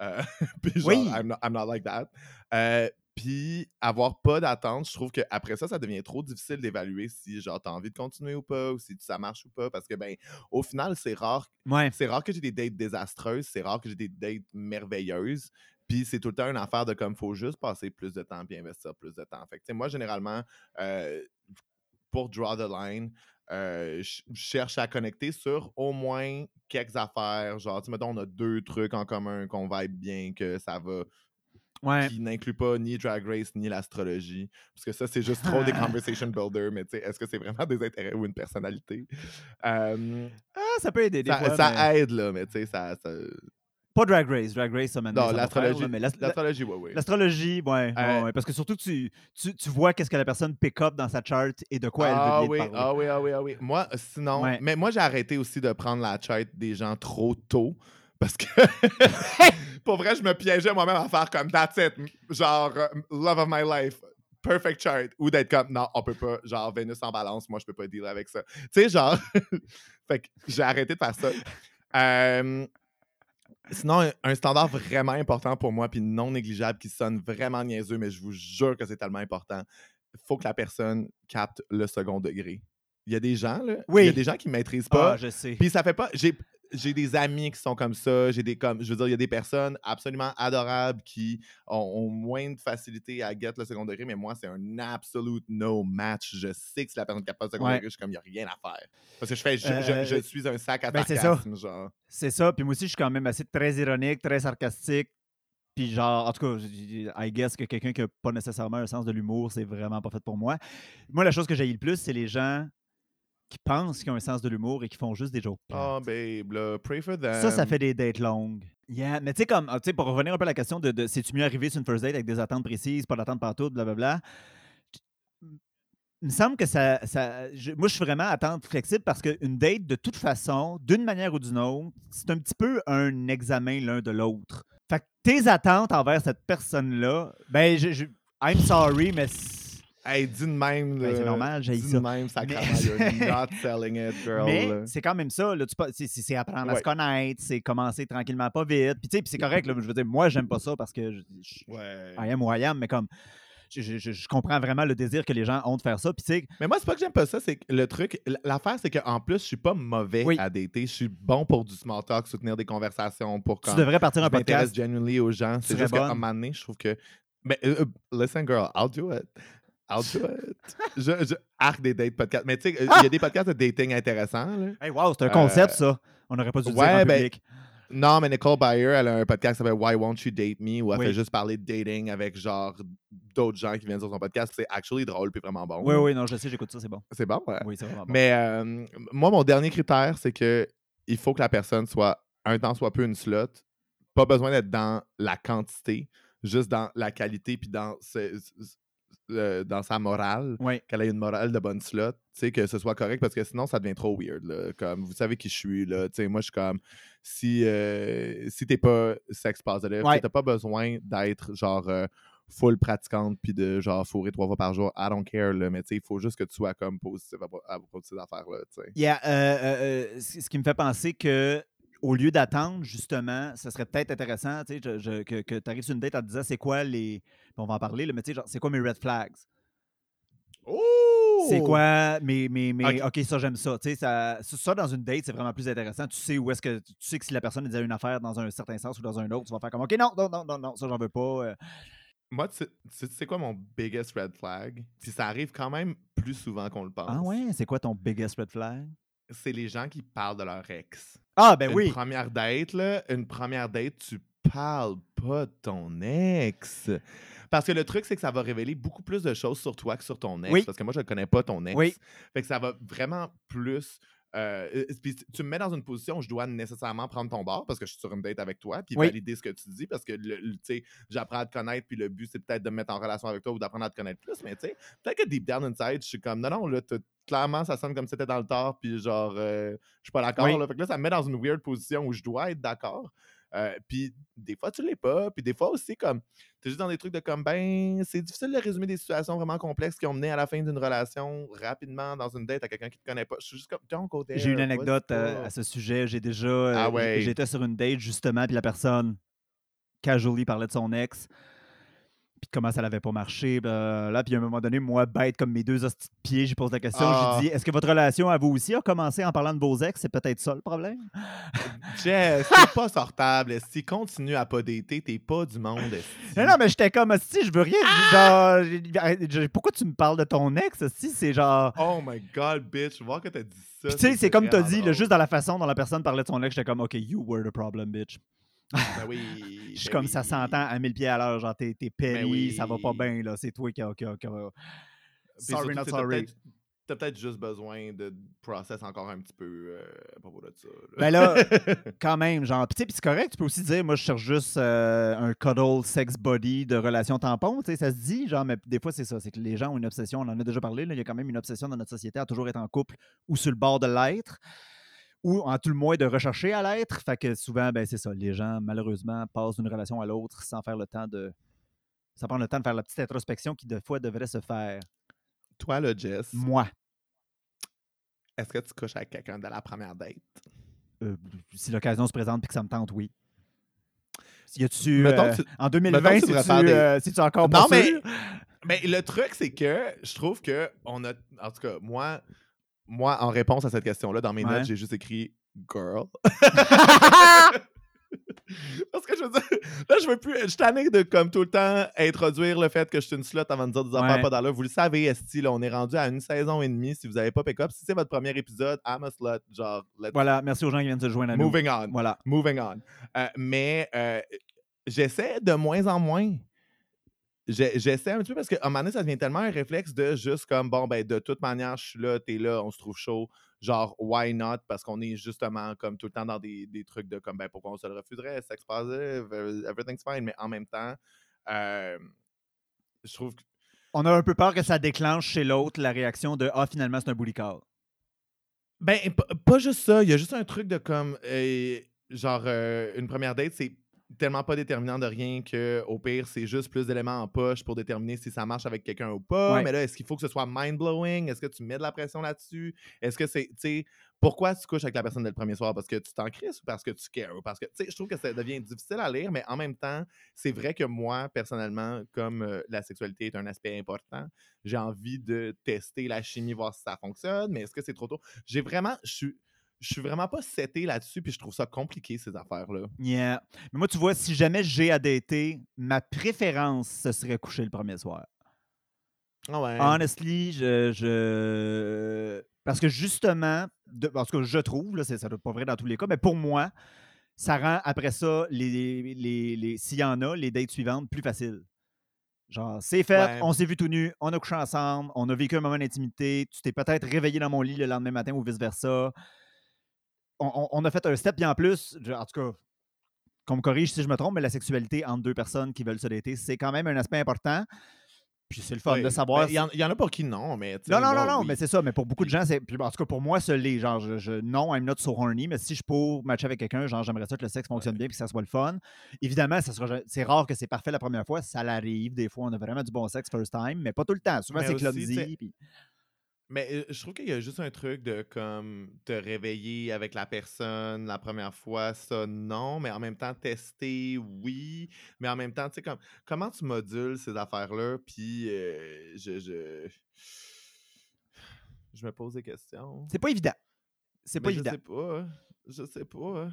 Euh, [LAUGHS] puis genre, Oui. I'm, not, I'm not like that. Euh, puis avoir pas d'attente, je trouve qu'après ça, ça devient trop difficile d'évaluer si genre t'as envie de continuer ou pas, ou si ça marche ou pas, parce que ben au final, c'est rare Ouais. c'est rare que j'ai des dates désastreuses, c'est rare que j'ai des dates merveilleuses. Puis c'est tout le temps une affaire de comme faut juste passer plus de temps puis investir plus de temps. Fait que, moi, généralement, euh, pour draw the line, euh, je cherche à connecter sur au moins quelques affaires. Genre, tu mettons, on a deux trucs en commun qu'on vibe bien, que ça va, Ouais. qui n'inclut pas ni Drag Race ni l'astrologie. Parce que ça, c'est juste trop des [LAUGHS] conversation builders, mais tu sais, est-ce que c'est vraiment des intérêts ou une personnalité? Euh, Ah, ça peut aider des ça, fois. ça mais- aide, là, mais tu sais, ça, ça- Pas Drag Race. Drag Race, ça maintenant. Non, l'astrologie. L'astrologie, oui, oui. L'astrologie, ouais, ouais, Euh, ouais, Parce que surtout, tu, tu, tu vois qu'est-ce que la personne pick up dans sa chart et de quoi elle ah veut oui, bien te parler. ah oui, ah oui, ah oui. Moi, sinon, Ouais. mais moi, j'ai arrêté aussi de prendre la chart des gens trop tôt parce que, [LAUGHS] pour vrai, je me piégeais moi-même à faire comme that's it, genre euh, love of my life, perfect chart, ou d'être comme non, on peut pas, genre Vénus en balance, moi, je peux pas dealer avec ça. Tu sais, genre, [LAUGHS] fait que j'ai arrêté de faire ça. Euh, Sinon, un- standard vraiment important pour moi, puis non négligeable, qui sonne vraiment niaiseux, mais je vous jure que c'est tellement important. Il faut que la personne capte le second degré. Il y a des gens, là, il y a des gens qui ne maîtrisent pas. Ah, je sais. Puis ça fait pas. J'ai, j'ai des amis qui sont comme ça. J'ai des comme. Je veux dire, il y a des personnes absolument adorables qui ont, ont moins de facilité à get le second degré, mais moi, c'est un absolute no match. Je sais que si la personne capte pas le second Ouais. degré, je suis comme, il n'y a rien à faire. Parce que je fais. Je, Euh, je- je suis un sac à ben, c'est ça. genre. C'est ça. Puis moi aussi, je suis quand même assez très ironique, très sarcastique. Puis genre, en tout cas, I guess que quelqu'un qui n'a pas nécessairement un sens de l'humour, c'est vraiment pas fait pour moi. Moi, la chose que j'ai le plus, c'est les gens qui pensent qu'ils ont un sens de l'humour et qui font juste des jokes. Oh, babe, là, pray for them. Ça, ça fait des dates longues. Yeah, mais tu sais, comme, ah, tu sais, pour revenir un peu à la question de, de c'est-tu mieux arriver sur une first date avec des attentes précises, pas d'attente partout, blablabla? Il me semble que ça. ça je- moi, je suis vraiment attente flexible parce qu'une date, de toute façon, d'une manière ou d'une autre, c'est un petit peu un examen l'un de l'autre. Fait que tes attentes envers cette personne-là, ben, je, je- I'm sorry, mais. Hey, dis de même. Ben, c'est normal, dis ça. de même, sacrément, Mais- [LAUGHS] not selling it, girl. Mais c'est quand même ça. Tu c'est, apprendre à se connaître, c'est commencer tranquillement, pas vite. Puis, tu c'est correct. Là, je veux dire, moi, j'aime pas ça parce que je, je, Ouais. I am who I am, mais comme je, je- je- je comprends vraiment le désir que les gens ont de faire ça. Puis, tu Mais moi, c'est pas que j'aime pas ça, c'est que le truc, l'affaire, c'est qu'en plus, je suis pas mauvais Oui. à dater. Je suis bon pour du small talk, soutenir des conversations, pour tu quand devrais partir un je podcast. genuinely aux gens. C'est juste qu'à un moment donné, je trouve que. Mais euh, euh, listen, girl, I'll do it. I'll do [LAUGHS] it. je, je arc des dates podcasts. Mais tu sais, il y a des podcasts de dating intéressants. Là. Hey, wow, c'est un concept, Euh, ça. On n'aurait pas dû ouais, dire en ben, public. Non, mais Nicole Byer, elle a un podcast qui s'appelle Why Won't You Date Me, où elle Oui. fait juste parler de dating avec genre d'autres gens qui viennent sur son podcast. C'est actually drôle puis vraiment bon. Oui, oui, non, je sais, j'écoute ça, c'est bon. C'est bon, ouais. Oui, c'est vraiment bon. Mais euh, moi, mon dernier critère, c'est que il faut que la personne soit un temps soit peu une slot. Pas besoin d'être dans la quantité, juste dans la qualité puis dans, ce- euh, dans sa morale. Qu'elle ait une morale de bonne slot, que ce soit correct parce que sinon ça devient trop weird. Là. Comme vous savez qui je suis, là. Moi je suis comme si, euh, si t'es pas sex positive, Ouais. t'as pas besoin d'être genre euh, full pratiquante puis de genre fourrer trois fois par jour. I don't care, là, mais il faut juste que tu sois comme positif à, à propos de ces affaires-là. Yeah, euh, euh, ce qui me fait penser que au lieu d'attendre, justement, ce serait peut-être intéressant tu sais, je- je- que, que tu arrives sur une date en te disant c'est quoi les. On va en parler, là, mais tu sais, genre, c'est quoi mes red flags? Oh! C'est quoi mes. mes, mes- Ok. Ça, j'aime ça. Tu sais, ça. Ça, dans une date, c'est vraiment plus intéressant. Tu sais où est-ce que. Tu sais que si la personne disait une affaire dans un certain sens ou dans un autre, tu vas faire comme OK, non, non, non, non, non, ça, j'en veux pas. euh. Moi, tu sais- tu quoi mon biggest red flag? Puis ça arrive quand même plus souvent qu'on le pense. Ah ouais, c'est quoi ton biggest red flag? C'est les gens qui parlent de leur ex. Ah, ben une oui. première date, là, une première date, tu parles pas de ton ex. Parce que le truc, c'est que ça va révéler beaucoup plus de choses sur toi que sur ton ex. Oui. Parce que moi, je ne connais pas ton ex. Oui. Fait que ça va vraiment plus. Euh, puis tu me mets dans une position où je dois nécessairement prendre ton bord parce que je suis sur une date avec toi, puis Oui. valider ce que tu dis parce que le, le- tu sais, j'apprends à te connaître, puis le but c'est peut-être de me mettre en relation avec toi ou d'apprendre à te connaître plus. Mais tu sais, peut-être que deep down inside, je suis comme non, non, là, clairement, ça sonne comme si c'était dans le tort, puis genre, euh, je suis pas d'accord. Oui. là. Fait que là, ça me met dans une weird position où je dois être d'accord. Euh, puis des fois, tu l'es pas. Puis des fois aussi, comme, tu es juste dans des trucs de comme, ben, c'est difficile de résumer des situations vraiment complexes qui ont mené à la fin d'une relation rapidement dans une date à quelqu'un qui te connaît pas. Je suis juste comme, don't go there. J'ai une vas-y anecdote euh, à ce sujet. J'ai déjà. euh, Ah ouais. J'étais sur une date, justement, puis la personne, casually, parlait de son ex. Puis de comment ça n'avait pas marché. Là, puis à un moment donné, moi, bête comme mes deux hosties de pieds, j'ai posé la question. Ah. J'ai dit Est-ce que votre relation à vous aussi a commencé en parlant de vos ex? C'est peut-être ça le problème? [LAUGHS] Jess, c'est pas sortable. Si continue à pas dater, t'es pas du monde. Non, non, mais j'étais comme si je veux rien. Genre, je- pourquoi tu me parles de ton ex Si c'est genre. Oh my god, bitch, voir que t'as dit ça. Tu sais, c'est comme t'as dit, là, juste dans la façon dont la personne parlait de son ex, j'étais comme, OK, you were the problem, bitch. Ben oui. Je suis ben comme ça s'entend à 1000 pieds à l'heure, genre t'es, t'es oui. ça va pas bien, là, c'est toi qui a. qui a- qui a- Puis Sorry, surtout, not sorry. peut-être- t'as peut-être juste besoin de process encore un petit peu euh, à propos de ça. Ben là, [LAUGHS] quand même, genre, puis c'est correct, tu peux aussi dire, moi, je cherche juste euh, un cuddle sex body de relation tampon, tu sais, ça se dit, genre, mais des fois, c'est ça, c'est que les gens ont une obsession, on en a déjà parlé, là, il y a quand même une obsession dans notre société à toujours être en couple ou sur le bord de l'être, ou en tout le moins de rechercher à l'être, fait que souvent, ben c'est ça, les gens, malheureusement, passent d'une relation à l'autre sans faire le temps de... sans prendre le temps de faire la petite introspection qui, des fois, devrait se faire. Toi, là, Jess, Moi, est-ce que tu couches avec quelqu'un de la première date? euh, si l'occasion se présente et que ça me tente, oui. Y. Mettons euh, tu- en mettons 2020, que tu si tu, des- euh, si tu encore pas Non, mais- sûr? Mais le truc, c'est que je trouve que on a. En tout cas, moi, moi en réponse à cette question-là, dans mes Ouais. notes, j'ai juste écrit girl. [LAUGHS] [LAUGHS] Parce que je veux dire, là, je veux plus. Je suis tanné de, comme tout le temps, introduire le fait que je suis une slot avant de dire des affaires Ouais. pas dans l'heure. Vous le savez, Esti, là, on est rendu à une saison et demie. Si vous avez pas pick-up, si c'est votre premier épisode, I'm a slut. Genre, let's Voilà, merci aux gens qui viennent se joindre à nous. moving on. Voilà. Moving on. Euh, mais euh, j'essaie de moins en moins. J'essaie un petit peu parce qu'à un moment donné, ça devient tellement un réflexe de juste comme bon, ben de toute manière, je suis là, t'es là, on se trouve chaud. Genre, why not? Parce qu'on est justement comme tout le temps dans des, des trucs de comme ben pourquoi on se le refuserait? Sex positive, euh, everything's fine. Mais en même temps, euh, je trouve que. On a un peu peur que ça déclenche chez l'autre la réaction de Ah, finalement, c'est un bully call. Ben, pas juste ça. Il y a juste un truc de comme. euh, genre, euh, une première date, c'est tellement pas déterminant de rien que au pire, c'est juste plus d'éléments en poche pour déterminer si ça marche avec quelqu'un ou pas. Ouais. Mais là, est-ce qu'il faut que ce soit mind-blowing? Est-ce que tu mets de la pression là-dessus? Est-ce que c'est. Tu sais, pourquoi tu couches avec la personne dès le premier soir? Parce que tu t'en crisses ou parce que tu cares? Ou parce que. Tu sais, je trouve que ça devient difficile à lire, mais en même temps, c'est vrai que moi, personnellement, comme euh, la sexualité est un aspect important, j'ai envie de tester la chimie, voir si ça fonctionne. Mais est-ce que c'est trop tôt? J'ai vraiment. Je suis. Je suis vraiment pas seté là-dessus, puis je trouve ça compliqué, ces affaires-là. Yeah. Mais moi, tu vois, si jamais j'ai à dater, ma préférence, ce serait coucher le premier soir. Ah ouais. Honestly, je, je- Parce que justement, de... parce que je trouve, là, ça doit pas vrai dans tous les cas, mais pour moi, ça rend après ça, les, les, les... s'il y en a, les dates suivantes plus faciles. Genre, c'est fait, Ouais. on s'est vu tout nu, on a couché ensemble, on a vécu un moment d'intimité, tu t'es peut-être réveillé dans mon lit le lendemain matin ou vice-versa. On, a fait un step, puis en plus, en tout cas, qu'on me corrige si je me trompe, mais la sexualité entre deux personnes qui veulent se dater, c'est quand même un aspect important. Puis c'est le fun de savoir. Ben, Il y, en- il y en a pour qui non, mais. Non, non, non, non, oui. mais c'est ça. Mais pour beaucoup de gens, c'est. En tout cas, pour moi, ce l'est. Genre, je, je- non, I'm not so horny, mais si je pour matcher avec quelqu'un, genre, j'aimerais ça que le sexe fonctionne bien puis que ça soit le fun. Évidemment, ça sera, c'est rare que c'est parfait la première fois. Ça l'arrive. Des fois, on a vraiment du bon sexe first time, mais pas tout le temps. Souvent, c'est clumsy. puis- Mais je trouve qu'il y a juste un truc de comme te réveiller avec la personne la première fois, ça non, mais en même temps tester, oui, mais en même temps, tu sais, comme comment tu modules ces affaires-là, puis euh, je, je je me pose des questions. C'est pas évident. C'est pas Mais évident. Je sais pas, je sais pas.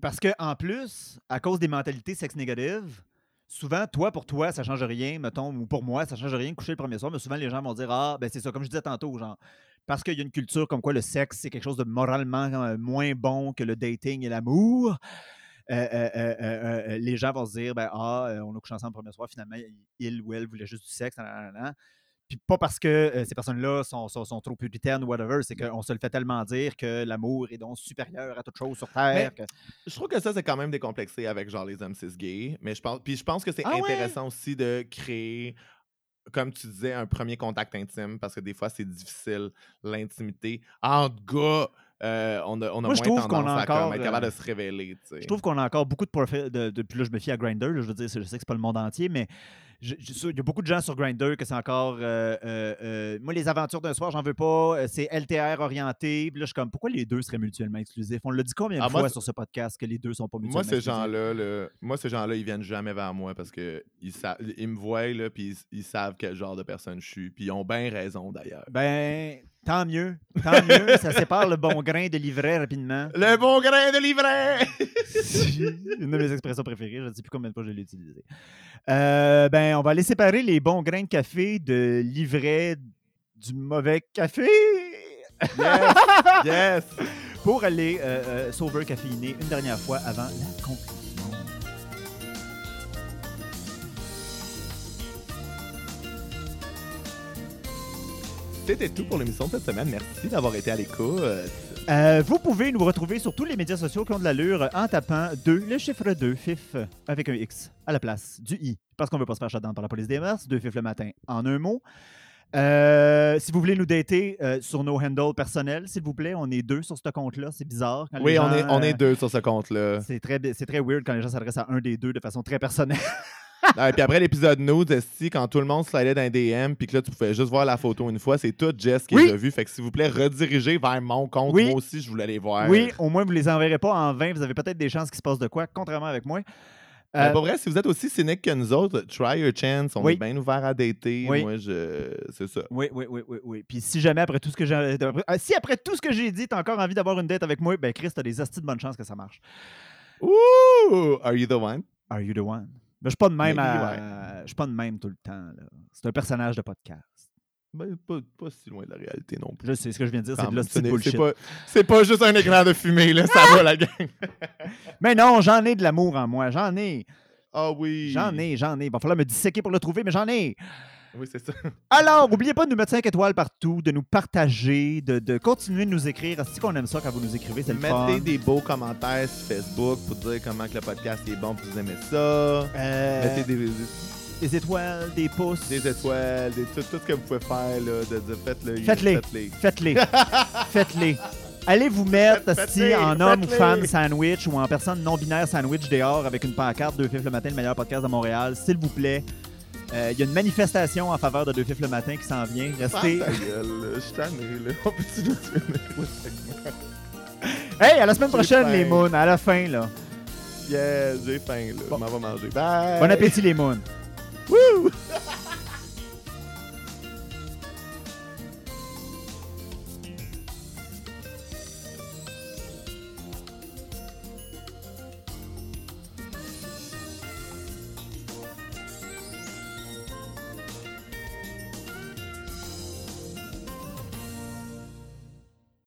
Parce que en plus, à cause des mentalités sex négatives, souvent, toi, pour toi, ça change rien, mettons, ou pour moi, ça change rien de coucher le premier soir, mais souvent, les gens vont dire Ah, ben c'est ça, comme je disais tantôt, genre, parce qu'il y a une culture comme quoi le sexe, c'est quelque chose de moralement euh, moins bon que le dating et l'amour. euh, euh, les gens vont se dire ben, Ah, on a couché ensemble le premier soir, finalement, il ou elle voulait juste du sexe. nanana. Puis pas parce que euh, ces personnes-là sont, sont, sont trop puritaines ou whatever, c'est qu'on se le fait tellement dire que l'amour est donc supérieur à toute chose sur Terre. Mais- que- Je trouve que ça, c'est quand même décomplexé avec genre les hommes cis gays. Mais je pense, puis je pense que c'est Ah ouais? intéressant aussi de créer, comme tu disais, un premier contact intime parce que des fois, c'est difficile, l'intimité. Entre gars, euh, on a, on a Moi, moins tendance a à comme, être capable euh, de se révéler. tu sais. Je trouve qu'on a encore beaucoup de profils. De, de- puis là, je me fie à Grindr. là, je veux dire, je sais que c'est pas le monde entier, mais il y a beaucoup de gens sur Grindr que c'est encore. euh, euh, euh, moi, les aventures d'un soir, j'en veux pas. C'est LTR orienté. Puis là, je suis comme, pourquoi les deux seraient mutuellement exclusifs? On l'a dit combien de Ah, fois sur ce podcast que les deux sont pas mutuellement Moi, ces exclusifs? gens-là, là, moi, ces gens-là, ils viennent jamais vers moi parce que ils, sa- ils me voient, là, puis ils, ils savent quel genre de personne je suis. Puis ils ont bien raison, d'ailleurs. Ben, tant mieux. Tant mieux. ça sépare le bon grain de livret rapidement. Le bon grain de livret! Une de mes expressions préférées, je ne sais plus combien de fois je l'ai utilisée. Euh, ben, on va aller séparer les bons grains de café de livret du mauvais café. yes! Pour aller euh, euh, sauveur caféiné une dernière fois avant la conclusion. C'était tout pour l'émission de cette semaine. Merci d'avoir été à l'écoute. Euh, vous pouvez nous retrouver sur tous les médias sociaux qui ont de l'allure en tapant 2, le chiffre 2, FIF, avec un X à la place du I. Parce qu'on veut pas se faire shutdown par la police des mœurs. 2 FIF le matin en un mot. Euh, si vous voulez nous dater euh, sur nos handles personnels, s'il vous plaît, on est deux sur ce compte-là. C'est bizarre. quand Oui, on est, on est deux sur ce compte-là. C'est très, c'est très weird quand les gens s'adressent à un des deux de façon très personnelle. Et puis après l'épisode Nude, si quand tout le monde slidait dans un DM, puis que là, tu pouvais juste voir la photo une fois, c'est tout Jess qui Oui. vus. Fait que s'il vous plaît, redirigez vers mon compte. Oui. Moi aussi, je voulais les voir. Oui, au moins, vous les enverrez pas en vain. Vous avez peut-être des chances qu'il se passe de quoi, contrairement avec moi. Euh, Euh, vrai, si vous êtes aussi cynique que nous autres, try your chance. On Oui. est bien ouvert à dater. Oui. Moi, je. C'est ça. Oui, oui, oui, oui, oui. Puis si jamais après tout ce que j'ai après- ah, si après tout ce que j'ai dit, t'as encore envie d'avoir une date avec moi, ben Chris, t'as des astis de bonne chance que ça marche. Ouh! Are you the one? Are you the one? Mais je suis pas de même Je suis pas de même tout le temps. C'est un personnage de podcast. Ben, pas, pas si loin de la réalité non plus. Je sais ce que je viens de dire, c'est de ce bullshit. C'est pas, juste un écran de fumée, là. Ça va, la gang. [LAUGHS] [LAUGHS] Mais non, j'en ai de l'amour en moi. J'en ai. Ah oui. J'en ai, j'en ai. Il va falloir me disséquer pour le trouver, mais j'en ai. Oui, c'est ça. [LAUGHS] Alors, n'oubliez pas de nous mettre 5 étoiles partout, de nous partager, de, de continuer de nous écrire. C'est qu'on aime ça quand vous nous écrivez, c'est le fun? Mettez des beaux commentaires sur Facebook pour dire comment que le podcast est bon, puis vous aimez ça. Euh, Mettez des, des étoiles, des pouces. des étoiles, des, tout, tout ce que vous pouvez faire, là, de, de faites-le. Faites-les. Faites-les. Faites-les. [LAUGHS] Faites-les. Allez vous mettre Faites- faites-les, en homme ou femme sandwich ou en personne non-binaire sandwich dehors avec une pancarte Deux Fifs le matin, le meilleur podcast de Montréal, s'il vous plaît. Euh, Il y a une manifestation en faveur de Deux Fifs le matin qui s'en vient. Restez. Gueule. Je tanné, là. On peut-tu? Hey, à la semaine prochaine, faim. les moons, à la fin, là. Yeah, j'ai faim, là. Bon. M'en vais manger. Bye! Bon appétit, les moons. Wouh! [LAUGHS]